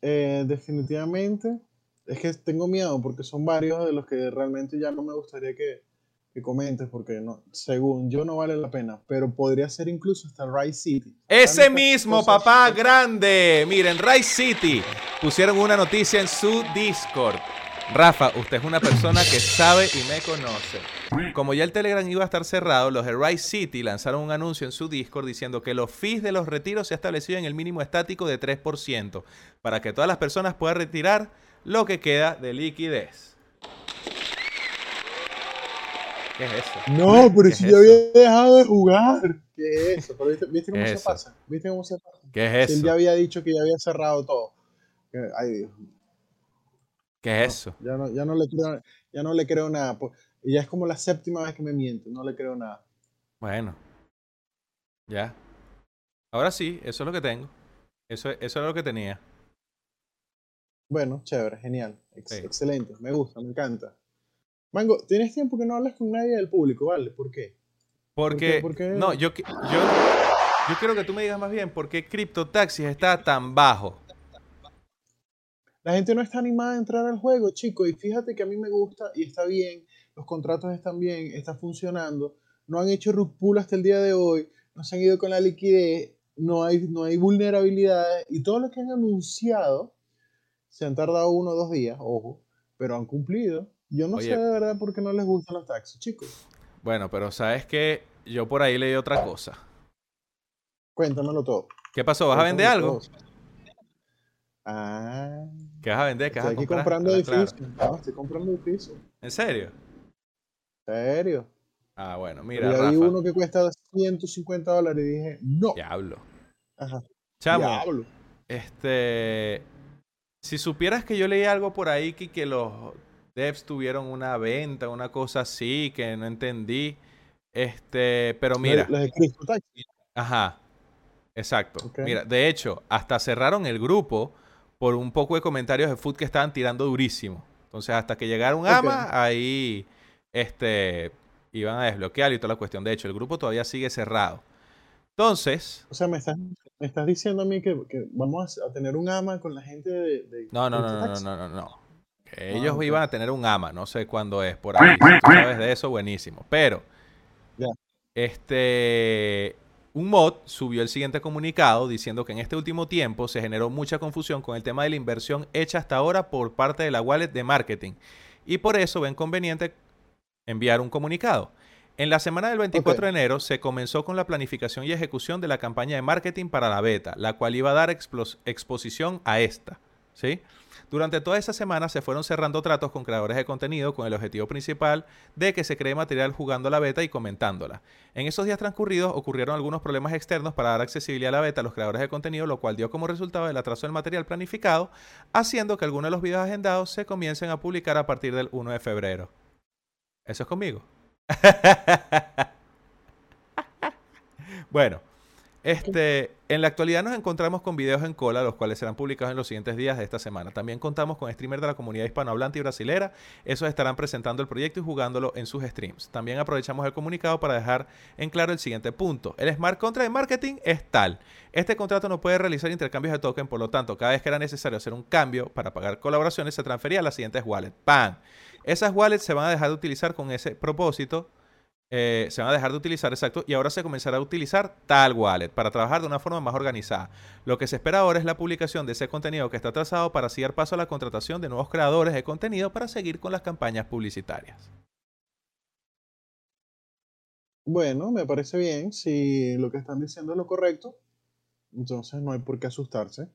Eh, definitivamente. Es que tengo miedo porque son varios de los que realmente ya no me gustaría que, que comentes porque no, según yo no vale la pena. Pero podría ser incluso hasta Rise City. Ese mismo, papá, grande. Miren, Rise City pusieron una noticia en su Discord. Rafa, usted es una persona que sabe y me conoce. Como ya el Telegram iba a estar cerrado, los de Rise City lanzaron un anuncio en su Discord diciendo que los fees de los retiros se ha establecido en el mínimo estático de 3% para que todas las personas puedan retirar lo que queda de liquidez. ¿Qué es eso? No, pero ¿Qué si es yo eso? había dejado de jugar. ¿Qué es eso? Pero ¿Viste, viste cómo ¿Qué se eso? pasa? ¿Viste cómo se pasa? ¿Qué es Si él eso? ya había dicho que ya había cerrado todo. Ay, Dios. ¿Qué es eso? Ya no, ya no le creo, ya no le creo nada. Y ya es como la séptima vez que me miente. No le creo nada. Bueno. Ya. Ahora sí, eso es lo que tengo. Eso, eso era lo que tenía. Bueno, chévere, genial. Ex- Sí. Excelente. Me gusta, me encanta. Mango, ¿tienes tiempo que no hablas con nadie del público? ¿Vale? ¿Por qué? Porque, por qué? no, yo, yo, yo quiero que tú me digas más bien por qué CryptoTaxis está tan bajo. La gente no está animada a entrar al juego, chico. Y fíjate que a mí me gusta y está bien. Los contratos están bien, está funcionando. No han hecho pull hasta el día de hoy. No se han ido con la liquidez. No hay, no hay vulnerabilidades. Y todo lo que han anunciado se han tardado uno o dos días, ojo, pero han cumplido. Yo no Oye. sé de verdad por qué no les gustan los taxis, chicos. Bueno, pero sabes que yo por ahí leí otra cosa. Cuéntamelo todo. ¿Qué pasó? ¿Vas a vender algo? todo. Ah. ¿Qué vas a vender? ¿Qué vas Estoy aquí comprando claro. No, estoy comprando edificios. ¿En serio? ¿En serio? Ah, bueno, Mira, mira, ya vi Rafa. uno que cuesta 150 dólares y dije, no. Diablo. Ajá. Chamo, Diablo. este. Si supieras que yo leí algo por ahí que, que los devs tuvieron una venta, una cosa así, que no entendí. Este, pero mira. Los de. Ajá. Exacto. Mira, de hecho, hasta cerraron el grupo por un poco de comentarios de food que estaban tirando durísimo. Entonces, hasta que llegara un Ok. ama, ahí este, iban a desbloquear y toda la cuestión. De hecho, el grupo todavía sigue cerrado. Entonces, O sea, me estás, me estás diciendo a mí que, que vamos a tener un ama con la gente de. de no, no, no, no, no, no, no. Que Ah, ellos iban a tener un ama, no sé cuándo es por ahí. Si tú sabes de eso, buenísimo. Pero, Ya. este, un mod subió el siguiente comunicado diciendo que en este último tiempo se generó mucha confusión con el tema de la inversión hecha hasta ahora por parte de la wallet de marketing. Y por eso ven conveniente enviar un comunicado. En la semana del 24 de enero se comenzó con la planificación y ejecución de la campaña de marketing para la beta, la cual iba a dar exposición a esta. ¿sí? Durante toda esa semana se fueron cerrando tratos con creadores de contenido con el objetivo principal de que se cree material jugando la beta y comentándola. En esos días transcurridos ocurrieron algunos problemas externos para dar accesibilidad a la beta a los creadores de contenido, lo cual dio como resultado el atraso del material planificado, haciendo que algunos de los videos agendados se comiencen a publicar a partir del 1 de febrero. ¿Eso es conmigo? bueno, este, en la actualidad nos encontramos con videos en cola, los cuales serán publicados en los siguientes días de esta semana. También contamos con streamers de la comunidad hispanohablante y brasilera. Esos estarán presentando el proyecto y jugándolo en sus streams. También aprovechamos el comunicado para dejar en claro el siguiente punto. El Smart Contract de Marketing es tal. Este contrato no puede realizar intercambios de token, por lo tanto, cada vez que era necesario hacer un cambio para pagar colaboraciones, se transfería a las siguientes wallets. ¡Pam! Esas wallets se van a dejar de utilizar con ese propósito eh, se van a dejar de utilizar, exacto, y ahora se comenzará a utilizar tal wallet para trabajar de una forma más organizada. Lo que se espera ahora es la publicación de ese contenido que está atrasado para así dar paso a la contratación de nuevos creadores de contenido para seguir con las campañas publicitarias. Bueno, me parece bien. Si lo que están diciendo es lo correcto, entonces no hay por qué asustarse.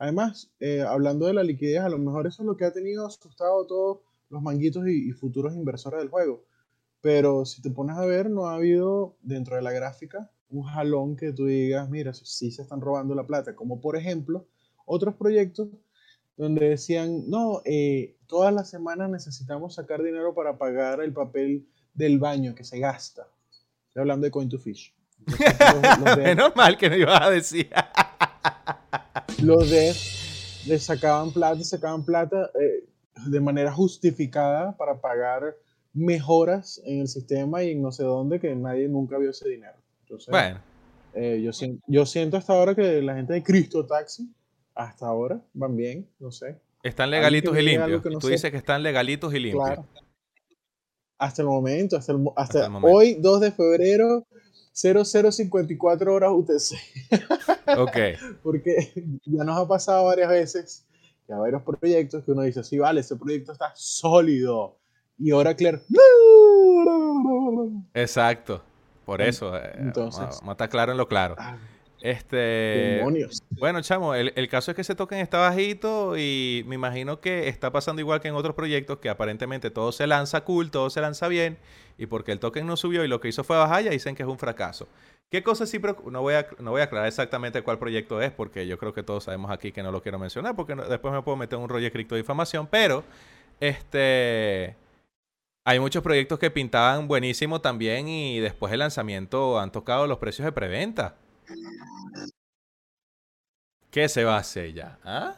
Además, eh, hablando de la liquidez, a lo mejor eso es lo que ha tenido asustado a todos los manguitos y, y futuros inversores del juego. Pero si te pones a ver, no ha habido dentro de la gráfica un jalón que tú digas, mira, sí se están robando la plata. Como por ejemplo, otros proyectos donde decían, no, eh, todas las semanas necesitamos sacar dinero para pagar el papel del baño que se gasta. Estoy hablando de Coin2Fish. Entonces, los, los es devs, normal que no ibas a decir. los devs le sacaban plata, sacaban plata eh, de manera justificada para pagar mejoras en el sistema y en no sé dónde que nadie nunca vio ese dinero. Entonces, bueno, eh, yo, siento, yo siento hasta ahora que la gente de Cristo Taxi, hasta ahora, van bien, no sé. están legalitos y limpios. no Tú sé. dices que están legalitos y limpios. Claro. Hasta el momento, hasta, el, Hasta el momento. hoy, 2 de febrero, 0054 horas UTC. Ok. Porque ya nos ha pasado varias veces que hay varios proyectos que uno dice, sí, vale, ese proyecto está sólido. Y Oracle, Exacto. Por eso. eh, Entonces- vamos a- vamos a estar claro en lo claro. Este. demonios. Bueno, chamo, el, el caso es que ese token está bajito y me imagino que está pasando igual que en otros proyectos que aparentemente todo se lanza cool, todo se lanza bien y porque el token no subió y lo que hizo fue bajar, ya dicen que es un fracaso. ¿Qué cosa sí No voy, a, no voy a aclarar exactamente cuál proyecto es porque yo creo que todos sabemos aquí que no lo quiero mencionar porque no- después me puedo meter un rollo de criptodifamación, pero este... Hay muchos proyectos que pintaban buenísimo también y después del lanzamiento han tocado los precios de preventa. ¿Qué se va a hacer ya? ¿Ah?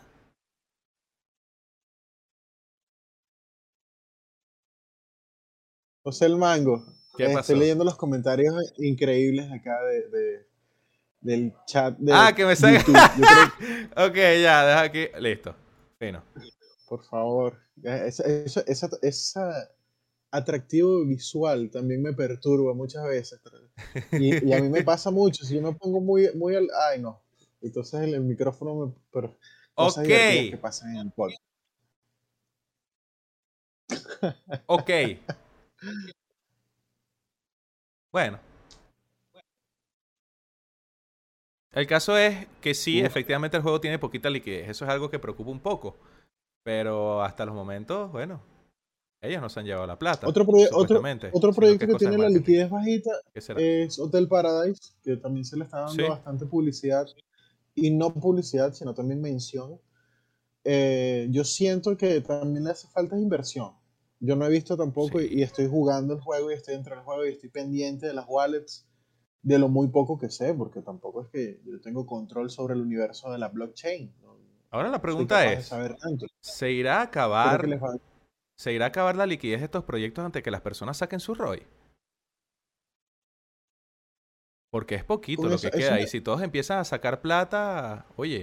José el Mango, ¿Qué eh, pasó? estoy leyendo los comentarios increíbles acá de, de- del chat de Ah, que me salga- creo- Ok, ya, deja aquí. Listo. Fino. por favor, esa, esa, esa, esa atractivo visual también me perturba muchas veces. Y, y a mí me pasa mucho, si yo me pongo muy, muy al... Ay, no. Entonces el, el micrófono me... Pero, cosas Ok. que pasan en el podcast. Ok. Bueno. El caso es que sí, Uf. efectivamente el juego tiene poquita liquidez. Eso es algo que preocupa un poco. Pero hasta los momentos, bueno, ellos no se han llevado la plata. Otro, otro, otro proyecto que tiene la liquidez bajita es Hotel Paradise, que también se le está dando Sí. bastante publicidad. Y no publicidad, sino también mención. Eh, yo siento que también le hace falta inversión. Yo no he visto tampoco y, Sí. y estoy jugando el juego y estoy dentro del juego y estoy pendiente de las wallets, de lo muy poco que sé, porque tampoco es que yo tengo control sobre el universo de la blockchain. Ahora la pregunta es. ¿se irá a acabar, se irá a acabar la liquidez de estos proyectos antes que las personas saquen su ROI? Porque es poquito lo que queda. Y si todos empiezan a sacar plata, oye,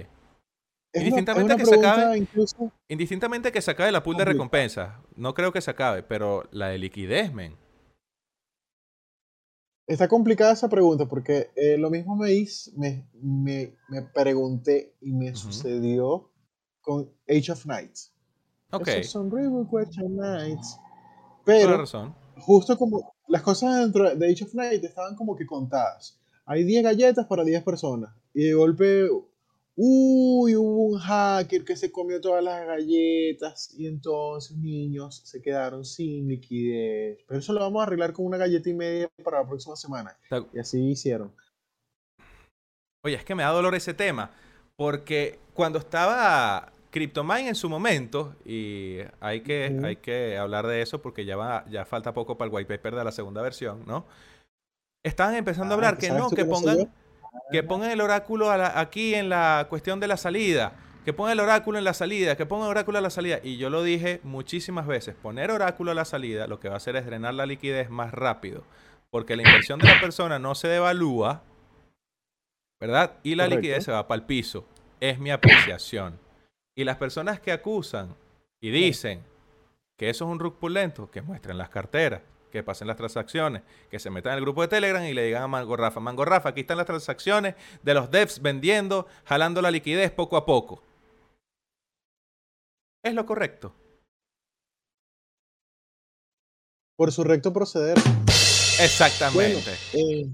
Es una, es Indistintamente una que se acabe- incluso indistintamente que se acabe la pool de recompensas, no creo que se acabe, pero la de liquidez, men. Está complicada esa pregunta porque eh, lo mismo me, hice- me, me, me pregunté y me sucedió con Age of Nights. Ok, Esos son Question Nights. Pero razón. justo como las cosas dentro de Age of Nights estaban como que contadas. Hay 10 galletas para 10 personas. Y de golpe, uy, hubo un hacker que se comió todas las galletas y entonces niños se quedaron sin liquidez. Pero eso lo vamos a arreglar con una galleta y media para la próxima semana. Y así hicieron. Oye, es que me da dolor ese tema, porque cuando estaba CryptoMine en su momento, y hay que, hay que hablar de eso porque ya, va, ya falta poco para el white paper de la segunda versión, ¿no? Estaban empezando a Ah, hablar que ¿sabes no, que pongan, que pongan el oráculo a la- aquí en la cuestión de la salida, que pongan el oráculo en la salida, que pongan oráculo a la salida. Y yo lo dije muchísimas veces, poner oráculo a la salida lo que va a hacer es drenar la liquidez más rápido, porque la inversión de la persona no se devalúa, ¿verdad? Y la Correcto. liquidez se va para el piso. Es mi apreciación. Y las personas que acusan y dicen que eso es un rug lento, que muestren las carteras, que pasen las transacciones, que se metan en el grupo de Telegram y le digan a Mango Rafa, Mango Rafa, aquí están las transacciones de los devs vendiendo, jalando la liquidez poco a poco. Es lo correcto. Por su recto proceder. Exactamente. Eh,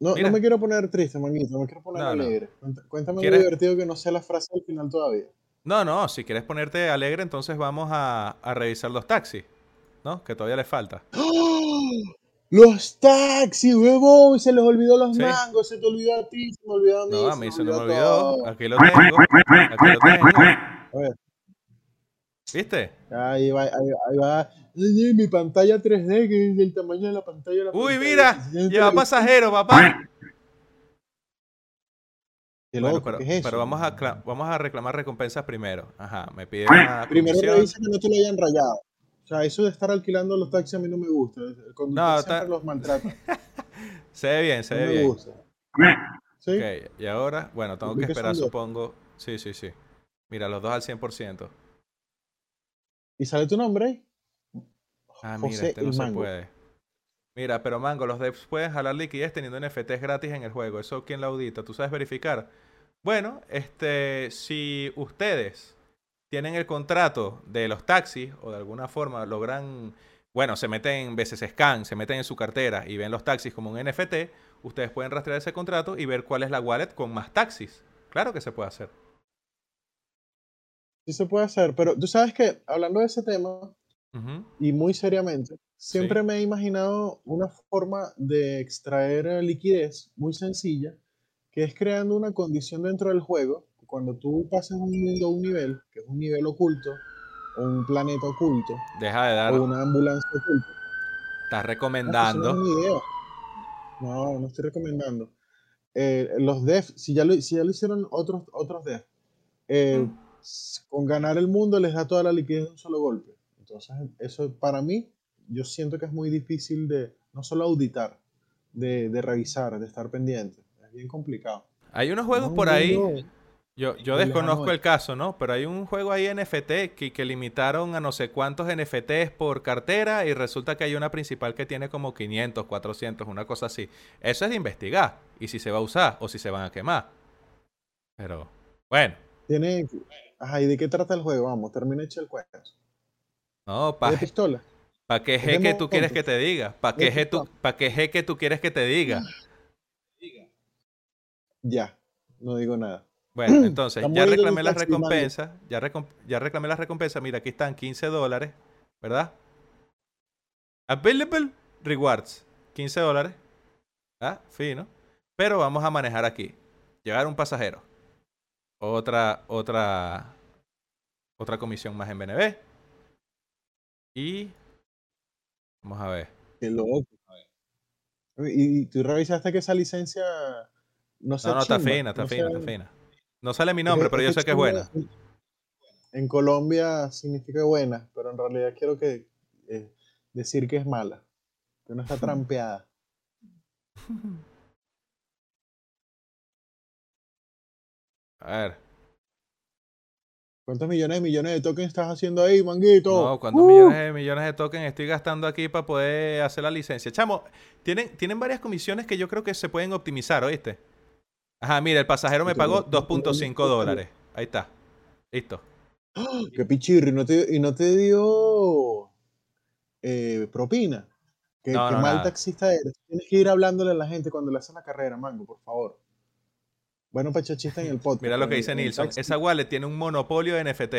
no, Mira. no me quiero poner triste, manguito, me quiero poner No, alegre. Cuéntame algo ¿Quieres- divertido que no sea la frase al final todavía. No, no, si quieres ponerte alegre, entonces vamos a, a revisar los taxis, ¿no? Que todavía les falta. ¡Oh! Los taxis, huevón, se les olvidó los Sí. mangos, se te olvidó a ti, se me olvidó a mí. No, a se mí me se me olvidó. Aquí lo tengo. Aquí lo tengo. A ver, ¿Viste? ahí va, ahí, ahí va. Mi pantalla 3D, que es del tamaño de la pantalla de la Uy, pantalla. mira, lleva pasajero, papá. Bueno, pero, vamos, a, vamos a reclamar recompensas primero. Ajá, me pide una Primero revisa que no te lo hayan rayado. O sea, eso de estar alquilando los taxis a mí no me gusta. El conductor No, siempre los maltrata. Se ve bien, se No ve me bien. gusta. ¿Sí? Ok, y ahora, bueno, tengo que esperar, dos. supongo. Sí, sí, sí. Mira, los dos al 100%. ¿Y sale tu nombre? Ah, mira, José este no se puede. Mira, pero Mango, los devs pueden jalar liquidez teniendo NFTs gratis en el juego. ¿Eso quién lo audita? ¿Tú sabes verificar? Bueno, este, si ustedes tienen el contrato de los taxis o de alguna forma logran, bueno, se meten en veces Scan, se meten en su cartera y ven los taxis como un NFT, ustedes pueden rastrear ese contrato y ver cuál es la wallet con más taxis. Claro que se puede hacer. Sí se puede hacer, pero tú sabes que hablando de ese tema, Ujú. y muy seriamente, siempre Sí. me he imaginado una forma de extraer eh, liquidez muy sencilla, que es creando una condición dentro del juego, cuando tú pasas un mundo a un nivel, que es un nivel oculto, o un planeta oculto, Deja de dar, o una ambulancia oculta. estás No, eso no recomendando. es. No, no estoy recomendando. Eh, los devs, si ya lo, si ya lo hicieron otros, otros devs, eh, Mm. con ganar el mundo les da toda la liquidez de un solo golpe. Entonces, eso para mí, yo siento que es muy difícil de no solo auditar, de, de revisar, de estar pendiente. Es bien complicado. Hay unos juegos un por ahí. Yo, yo desconozco el caso, ¿no? Pero hay un juego ahí NFT que, que limitaron a no sé cuántos NFTs por cartera y resulta que hay una principal que tiene como 500, 400, una cosa así. Eso es de investigar. Y si se va a usar o si se van a quemar. Pero, bueno. Tiene. Ajá, ¿y de qué trata el juego? Vamos, termina hecho el cuento. No, ¿De ¿para pistola? qué es de G que tú quieres que te diga? ¿Para qué tú, pistola. pa' qué G que tú quieres que te diga? Ya, no digo nada. Bueno, entonces, ya reclamé las recompensas. Ya, recom- ya reclamé las recompensas. Mira, aquí están 15 dólares, ¿verdad? Available rewards, 15 dólares. Ah, fino. Pero vamos a manejar aquí. Llevar un pasajero. Otra, otra, otra comisión más en BNB. Y vamos a ver. Qué loco. Y, y tú revisaste que esa licencia no No, no, está chimba, fina, está no fina, sea- está fina. No sale mi nombre, es pero yo sé que es buena. en- En Colombia significa buena, pero en realidad quiero que eh, decir que es mala, que no está trampeada. A ver. ¿Cuántos millones de millones de tokens estás haciendo ahí, manguito? No, ¿cuántos Uh, millones de millones de tokens estoy gastando aquí para poder hacer la licencia? Chamo, tienen, tienen varias comisiones que yo creo que se pueden optimizar, ¿oíste? Ajá, mira, el pasajero me pagó 2.5 dólares. Ahí está. Listo. ¡Qué pichirri! ¿Y no te, y no te dio eh, propina? ¿Qué, No, qué no, mal nada. taxista eres? Tienes que ir hablándole a la gente cuando le haces la carrera, mango, por favor. Bueno, para echar chiste en el podcast. Mira lo que dice Nilsson. Esa wallet tiene un monopolio de NFT.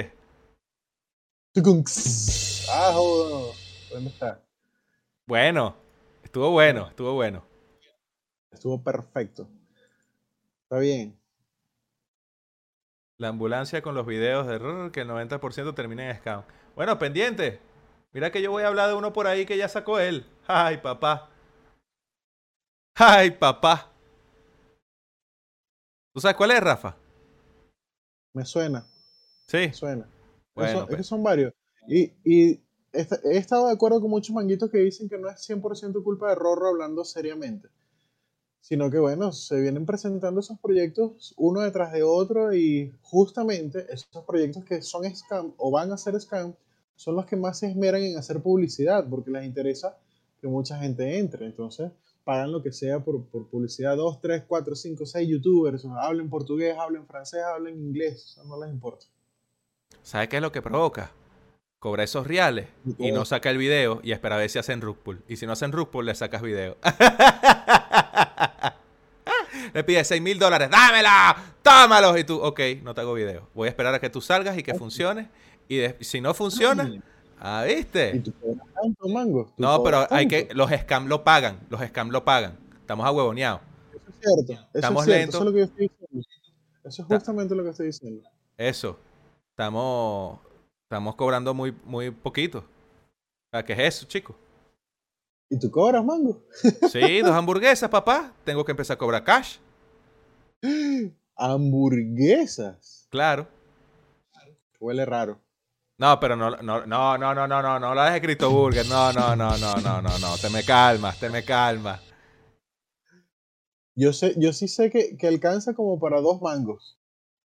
Ah, joder. ¿Dónde está? Bueno, estuvo bueno, estuvo bueno. Estuvo perfecto. Está bien. La ambulancia con los videos de rrr, que el 90% termina en scam. Bueno, pendiente. Mira que yo voy a hablar de uno por ahí que ya sacó él. Ay, papá. Ay, papá. ¿Tú sabes cuál es, Rafa? Me suena, Sí. me suena. Bueno, es pues. que son varios. Y, y esta- he estado de acuerdo con muchos manguitos que dicen que no es 100% culpa de Rorro hablando seriamente. Sino que, bueno, se vienen presentando esos proyectos uno detrás de otro y justamente esos proyectos que son scam o van a ser scam son los que más se esmeran en hacer publicidad porque les interesa que mucha gente entre. Entonces, pagan lo que sea por, por publicidad. Dos, tres, cuatro, cinco, seis youtubers. Hablen portugués, hablen francés, hablen inglés. Eso no les importa. ¿Sabes qué es lo que provoca? Cobra esos reales y no saca el video y espera a ver si hacen rug pull. Y si no hacen rug pull, le sacas video. le pides 6 mil dólares, ¡dámela! ¡Tómalos! Y tú, ok, no te hago video. Voy a esperar a que tú salgas y que funcione. Y de- si no funciona, ah, ¿Y ¿viste? tú cobras tanto, mango? ¿Tú No, pero hay que, los scam lo pagan, los scam lo pagan. Estamos ahuevoneados. Eso es cierto. Eso Estamos es cierto. lentos. Eso es lo que yo estoy diciendo. Eso es Ta- justamente lo que estoy diciendo. Eso. Estamos, estamos cobrando muy, muy poquito. O sea, ¿qué es eso, chicos? ¿Y tú cobras, mango? Sí, dos hamburguesas, papá. Tengo que empezar a cobrar cash. Hamburguesas. Claro. Huele raro. No, pero no, no, no, no, no, no, no, no lo dejes Cristo Burger. No, no, no, no, no, no, no. Te me calmas, te me calmas. Yo sé, yo sí sé que, que alcanza como para dos mangos.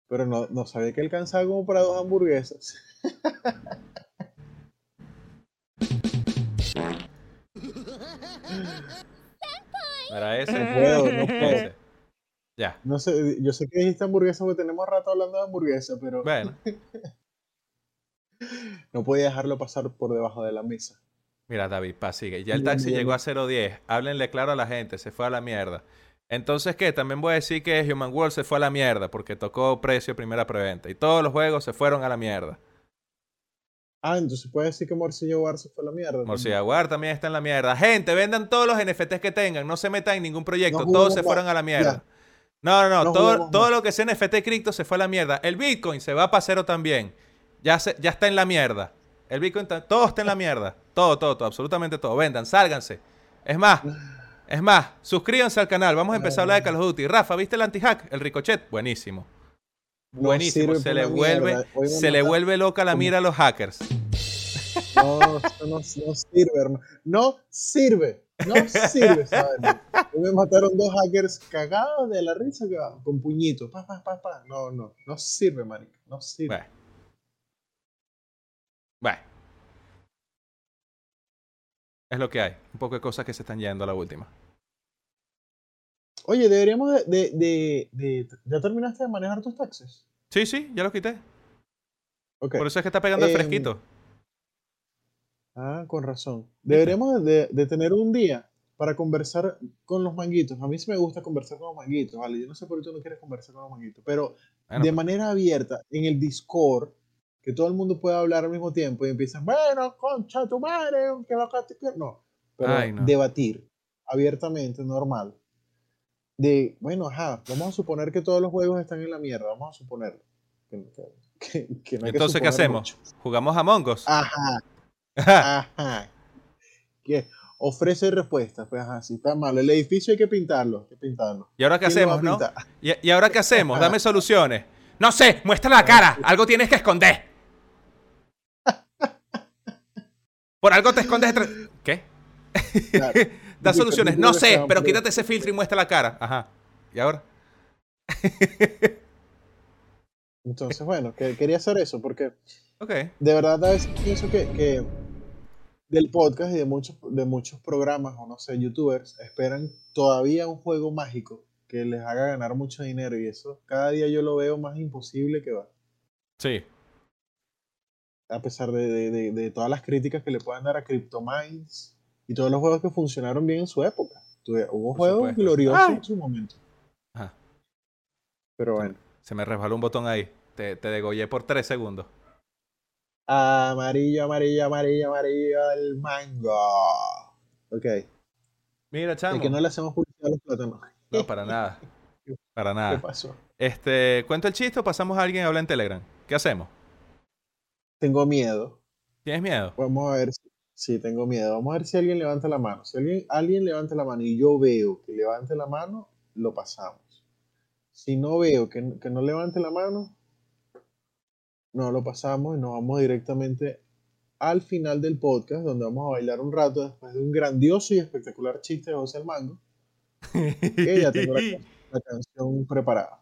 Pero no, no sabía que alcanzaba como para dos hamburguesas. Para ese. No puedo, no puedo. Ya. No sé, yo sé que dijiste hamburguesa porque tenemos rato hablando de hamburguesa, pero Bueno, no podía dejarlo pasar por debajo de la mesa. mira, David, pa, sigue. Ya el taxi bien. llegó a 010. Háblenle claro a la gente, se fue a la mierda. Entonces, ¿qué? También voy a decir que Human World se fue a la mierda porque tocó precio primera preventa. Y todos los juegos se fueron a la mierda. Ah, entonces puede decir que Morcillo Bar se fue a la mierda. Morcilla War también está en la mierda. Gente, vendan todos los NFTs que tengan. No se metan en ningún proyecto. No todos se más. fueron a la mierda. Ya. No, no, no. No todo todo lo que sea NFT cripto se fue a la mierda. El Bitcoin se va para cero también. Ya, se, ya está en la mierda. El Bitcoin, ta- todo está en la mierda. Todo, todo, todo. Absolutamente todo. Vendan, sálganse. Es más, es más, suscríbanse al canal. Vamos a empezar a hablar de Call of Duty. Rafa, ¿viste el anti-hack? El Ricochet. Buenísimo. Buenísimo. Se le vuelve, se le vuelve loca la mira a los hackers. No, eso no, no sirve, hermano. No sirve. No sirve, ¿sabes? Me mataron dos hackers cagados de la risa con puñitos. Pa, pa, pa, pa. No, no. No sirve, marica. No sirve. Bueno. Bueno. Es lo que hay. Un poco de cosas que se están yendo a la última. Oye, deberíamos de, de, de- de- ¿Ya terminaste de manejar tus taxes? Sí, sí, ya lo quité. Por eso es que está pegando el Em, fresquito. Ah, con razón. Deberíamos de, de tener un día para conversar con los manguitos. A mí sí me gusta conversar con los manguitos, ¿vale? Yo no sé por qué tú no quieres conversar con los manguitos, pero Bueno, de pues, manera abierta en el Discord, que todo el mundo pueda hablar al mismo tiempo y empiezan, bueno, concha tu madre, que va a No, pero Ay, no. debatir abiertamente, normal. De, bueno, ajá, vamos a suponer que todos los juegos están en la mierda, vamos a suponerlo. Que, que- que- no hay que Entonces, ¿qué suponer hacemos? mucho. ¿Jugamos a Mongos? Ajá, Ajá. Que ofrece respuestas, pues ajá, si está malo. El edificio hay que pintarlo, hay que pintarlo. ¿Y ahora qué ¿Quién lo va a hacemos, no? ¿Y, y ahora qué hacemos? Dame soluciones. No sé, muestra la cara. Algo tienes que esconder. Por algo te escondes detrás. ¿Qué? Claro. Da soluciones. No sé, pero quítate ese filtro y muestra la cara. Ajá. ¿Y ahora? Entonces, bueno, que, quería hacer eso porque Ok. de verdad a veces pienso que, que del podcast y de muchos, de muchos programas o no sé, youtubers esperan todavía un juego mágico que les haga ganar mucho dinero y eso cada día yo lo veo más imposible que va. Sí. A pesar de, de- de- de todas las críticas que le puedan dar a CryptoMines y todos los juegos que funcionaron bien en su época. Tuve- Hubo Por juegos supuesto. gloriosos Ay. en su momento. Ajá. Pero bueno. Se me resbaló un botón ahí. Te, te degollé por tres segundos. Amarillo, amarillo, amarillo, amarillo, el mango. Ok. Mira, chamo. que no le hacemos publicidad a los plátanos. No, para nada. Para ¿Qué nada. pasó? Este, ¿cuento el chiste o pasamos a alguien a hablar en Telegram? ¿Qué hacemos? Tengo miedo. ¿Tienes miedo? Vamos a ver si. Sí, tengo miedo. Vamos a ver si alguien levanta la mano. Si alguien, alguien levanta la mano y yo veo que levante la mano, lo pasamos. Si no veo que, que no levante la mano, no lo pasamos y nos vamos directamente al final del podcast, donde vamos a bailar un rato después de un grandioso y espectacular chiste de José el Mango. Que ya tengo la, la canción preparada.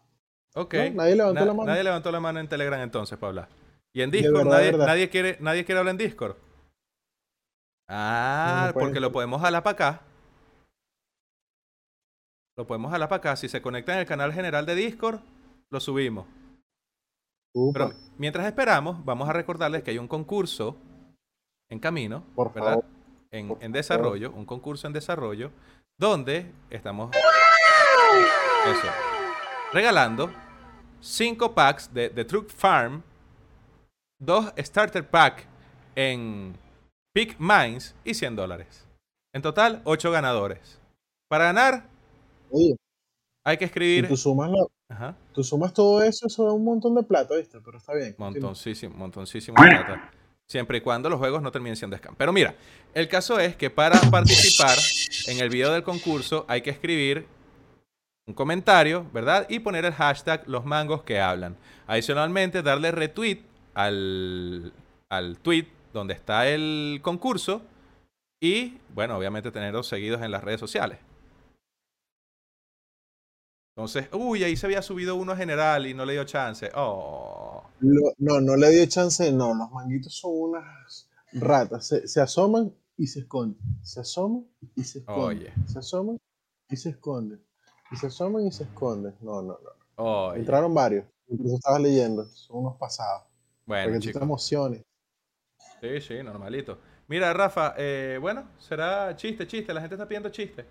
Ok. ¿No? Nadie levantó Na- la mano. Nadie levantó la mano en Telegram entonces para hablar. Y en Discord verdad, nadie, de verdad. nadie quiere, nadie quiere hablar en Discord. Ah, No, no pueden. porque lo podemos jalar para acá. Lo podemos jalar para acá. Si se conecta en el canal general de Discord, lo subimos. Upa, Pero mientras esperamos, vamos a recordarles que hay un concurso en camino, por ¿verdad? favor. En, por en favor. desarrollo, un concurso en desarrollo, donde estamos eso, regalando 5 packs de, de Truck Farm, dos Starter Pack en Peak Mines y 100 dólares. En total, 8 ganadores. Para ganar, Oye, hay que si escribir... tú sumas, la- Ajá. tú sumas todo eso, eso da un montón de plata, ¿viste? Pero está bien. Montoncísimo, montoncísimo de plata. Siempre y cuando los juegos no terminen siendo scam. Pero mira, el caso es que para participar en el video del concurso hay que escribir un comentario, ¿verdad? Y poner el hashtag los mangos que hablan. Adicionalmente, darle retweet al, al tweet donde está el concurso. Y, bueno, obviamente tenerlos seguidos en las redes sociales. Entonces, uy, ahí se había subido uno general y no le dio chance. Oh. No, no le dio chance, no. Los manguitos son unas ratas. Se, se asoman y se esconden. Se asoman y se esconden. Oye. Se asoman y se esconden. Y se asoman y se esconden. No, no, no. Oye. Entraron varios. Incluso estabas leyendo. Son unos pasados. Bueno, chicos. emociones. Sí, sí, normalito. Mira, Rafa, eh, bueno, será chiste, chiste. La gente está pidiendo chiste.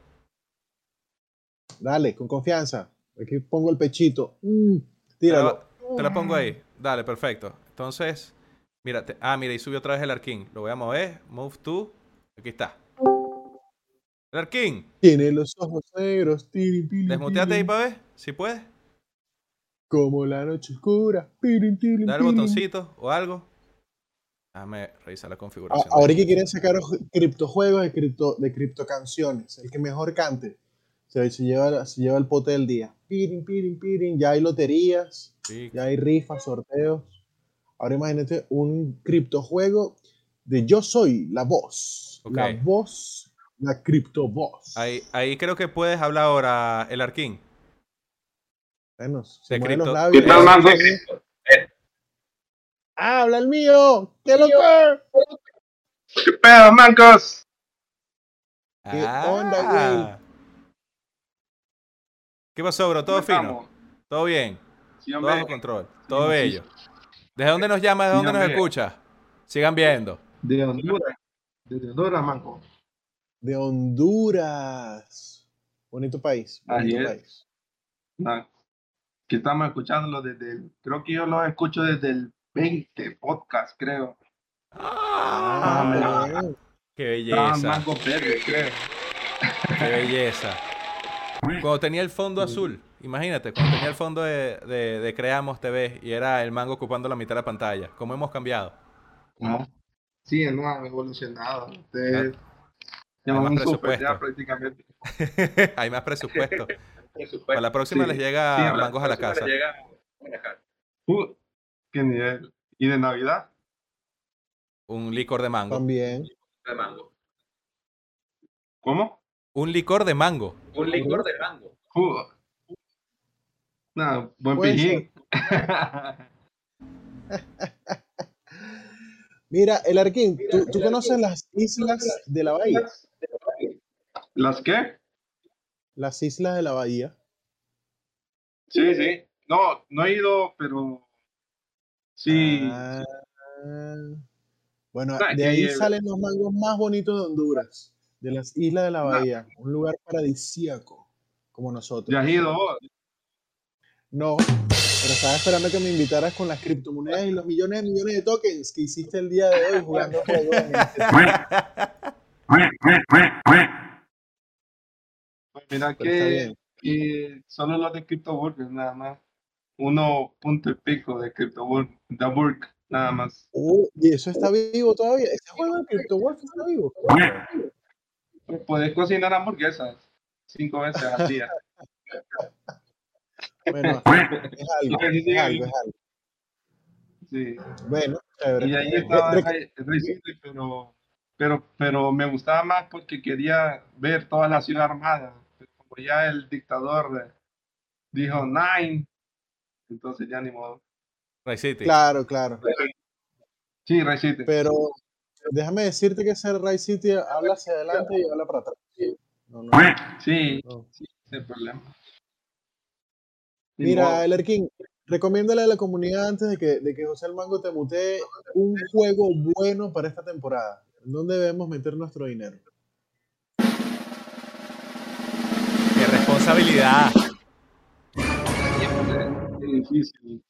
Dale, con confianza. Aquí pongo el pechito. Mm, Te tíralo. la, te la pongo ahí. Dale, perfecto. Entonces, mira, te- ah, mira, y subió otra vez el arquín. Lo voy a mover. Move to. Aquí está. El arquín. Tiene los ojos negros. tiri, pili, Desmuteate ahí para ver, si puedes. Como la noche oscura. pirin, tirin, Dale el botoncito o algo. Déjame revisar la configuración. Ahora que quieren sacar oj- criptojuegos de cripto, de criptocanciones, el que mejor cante, se, se lleva, se lleva el pote del día. Pirin, pirin, pirin. Ya hay loterías, Sí, ya hay rifas, sorteos. Ahora imagínate un criptojuego de Yo Soy la voz. Ok. La voz, la cripto voz. Ahí, ahí creo que puedes hablar ahora el arquín. Bueno, se mueven los labios. ¿Qué tal, mangos? ¡Ah, ¡Habla el mío! ¡Qué loco! ¿Qué pedo, mancos? ¿Qué onda, Ah. ¿Qué pasó, bro? ¿Todo ¿Cómo fino? estamos? ¿Todo bien? Sí, Todo bajo control. Todo sí. bello. ¿Desde dónde nos llamas? ¿De Sí, dónde nos hombre. escuchas? Sigan viendo. De Honduras. De Honduras, manco. De Honduras. Bonito país. Bonito es. país. Ah, que estamos escuchándolo desde el, creo que yo lo escucho desde el 20 podcast, creo. Ah, bien. ¡Qué belleza! Mango Verde, creo. ¡Qué belleza! Cuando tenía el fondo azul, imagínate, cuando tenía el fondo de, de- de Creamos TV y era el mango ocupando la mitad de la pantalla. ¿Cómo hemos cambiado? ¿no? Sí, no han evolucionado. Ustedes Hay llaman más un super presupuesto. ya prácticamente. Hay más presupuesto. Presupuesto. Para la próxima Sí. les llega Sí, a la mangos a la casa. les llega a la casa. Uh, qué nivel. ¿Y de Navidad? Un licor de mango. También. De mango. ¿Cómo? Un licor de mango. Un licor de mango. Uh. No, buen Puede pijín. Mira, el Arquín, ¿tú, tú conoces las islas de la bahía? ¿Las qué? Las islas de la bahía. Sí, sí. No, no he ido, pero sí. Ah, bueno, de ahí salen los mangos más bonitos de Honduras, de las islas de la bahía, un lugar paradisíaco, como nosotros. ¿Ya has ido vos? No, pero estaba esperando que me invitaras con las criptomonedas y los millones de millones de tokens que hiciste el día de hoy jugando juegos mira que, solo los de CryptoBurg nada más. Uno punto y pico de CryptoBurg, de Burg, nada más. Oh, y eso está vivo todavía. Ese juego de CryptoWolf está vivo. Puedes cocinar hamburguesas cinco veces al día. Bueno, es algo, es algo, es algo. Sí. Bueno, chévere. Y ahí estaba pero, pero, pero me gustaba más porque quería ver toda la ciudad armada. Como ya el dictador eh, dijo nine, entonces ya ni modo. Ray City. Claro, claro. Sí, Ray City. Pero déjame decirte que ese Ray City habla hacia adelante y habla para atrás. No, no, Sí, no. sí, sin problema. Ni Mira, modo. El Erquín, recomiéndale a la comunidad antes de que, de que José el Mango te mutee un juego bueno para esta temporada. ¿En dónde debemos meter nuestro dinero? Responsabilidad! Qué difícil.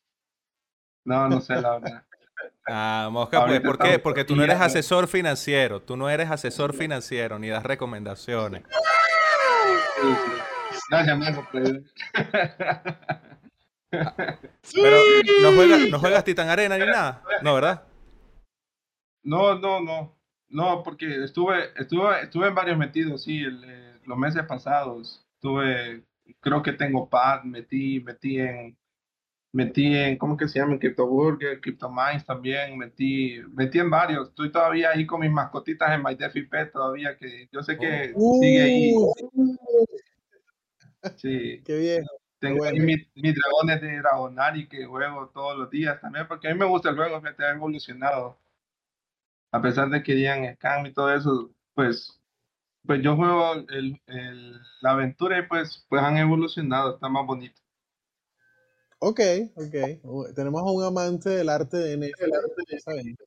No, no sé la verdad. Ah, Mosca, pues, ¿por qué? Porque tú no eres asesor financiero. Tú no eres asesor financiero ni das recomendaciones. Sí, sí. Gracias, Marco. pues. Pero no juegas, no juegas Titan Arena ni nada. No, ¿verdad? No, no, no. No, porque estuve, estuve, estuve en varios metidos, sí, el, eh, los meses pasados. Estuve, creo que tengo pad, metí, metí en, metí en, ¿cómo que se llama? En CryptoBurger, CryptoMines también, metí, metí en varios. Estoy todavía ahí con mis mascotitas en MyDefiPet todavía, que yo sé que sigue ahí. Uh, Sí, ¡Qué viejo! tengo ahí bueno. mis, mis dragones de Dragonari que juego todos los días también, porque a mí me gusta el juego, fíjate, ha evolucionado. A pesar de que digan scam y todo eso, pues, pues yo juego el, el- la aventura y pues, pues han evolucionado, está más bonito. Ok, ok. Tenemos a un amante del arte de NFT. Está bien.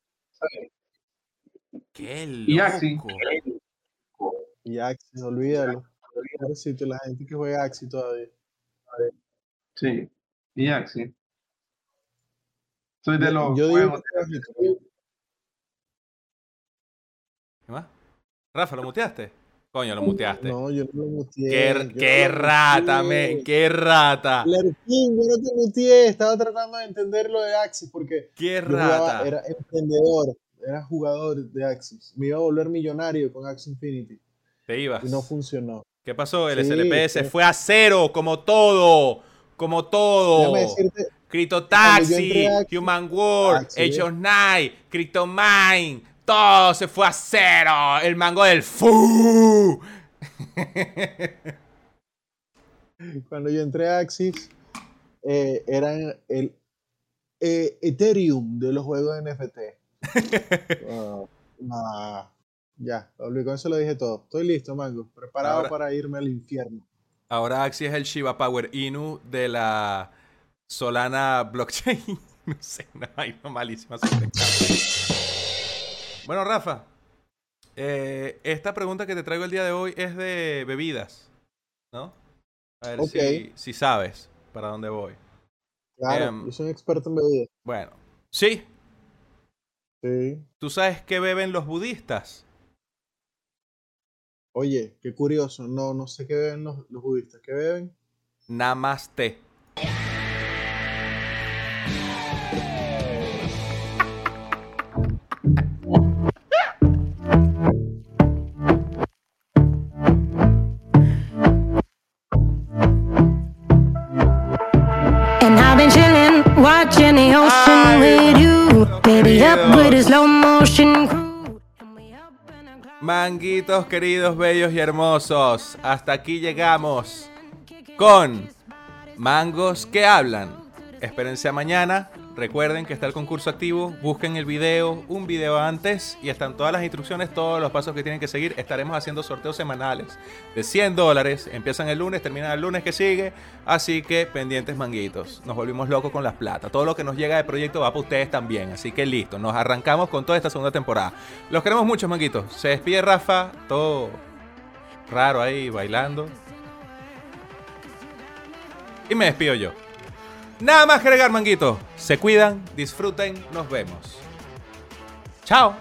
¡Qué Y Axie. loco! Y Axie, olvídalo. Pobrecito, la gente que juega Axie todavía. Sí, y Axie. Soy de los Yo digo que- ¿Qué más? Rafa, ¿lo muteaste? Coño, lo muteaste. No, yo no lo muteé. ¡Qué, lo rata, men! ¡Qué rata! Lerquín, yo no te muteé. Estaba tratando de entender lo de Axie porque ¡Qué jugaba- rata! era emprendedor, era jugador de Axie. Me iba a volver millonario con Axie Infinity Te ibas. y no funcionó. ¿Qué pasó? El Sí, SLP se fue a cero, como todo. Como todo. Decirte, Crypto Taxi, Human World, Age of Night, Cryptomine, todo se fue a cero. El mango del fu. cuando yo entré a Axis, eh, eran el eh, Ethereum de los juegos de NFT. Ah, ah, ya, con eso lo dije todo. Estoy listo, Mango. Preparado Ahora- para irme al infierno. Ahora Axie es el Shiba Power Inu de la Solana blockchain. no sé, una vaina malísima. Bueno, Rafa, eh, esta pregunta que te traigo el día de hoy es de bebidas, ¿no? A ver Ok. si, si sabes para dónde voy. Claro, Em, yo soy un experto en bebidas. Bueno, sí, Sí. ¿tú sabes qué beben los budistas? Oye, qué curioso. No, no sé qué beben los, los budistas. ¿Qué beben? Namaste. Manguitos queridos, bellos y hermosos, hasta aquí llegamos con Mangos que hablan. Espérense mañana. Recuerden que está el concurso activo. Busquen el video, un video antes y están todas las instrucciones, todos los pasos que tienen que seguir. Estaremos haciendo sorteos semanales de 100 dólares. Empiezan el lunes, terminan el lunes que sigue. Así que pendientes manguitos. Nos volvimos locos con las plata. Todo lo que nos llega de proyecto va para ustedes también. Así que listo. Nos arrancamos con toda esta segunda temporada. Los queremos mucho, manguitos. Se despide Rafa. Todo raro ahí bailando. Y me despido yo. Nada más agregar, manguito. Se cuidan, disfruten, nos vemos. Chao.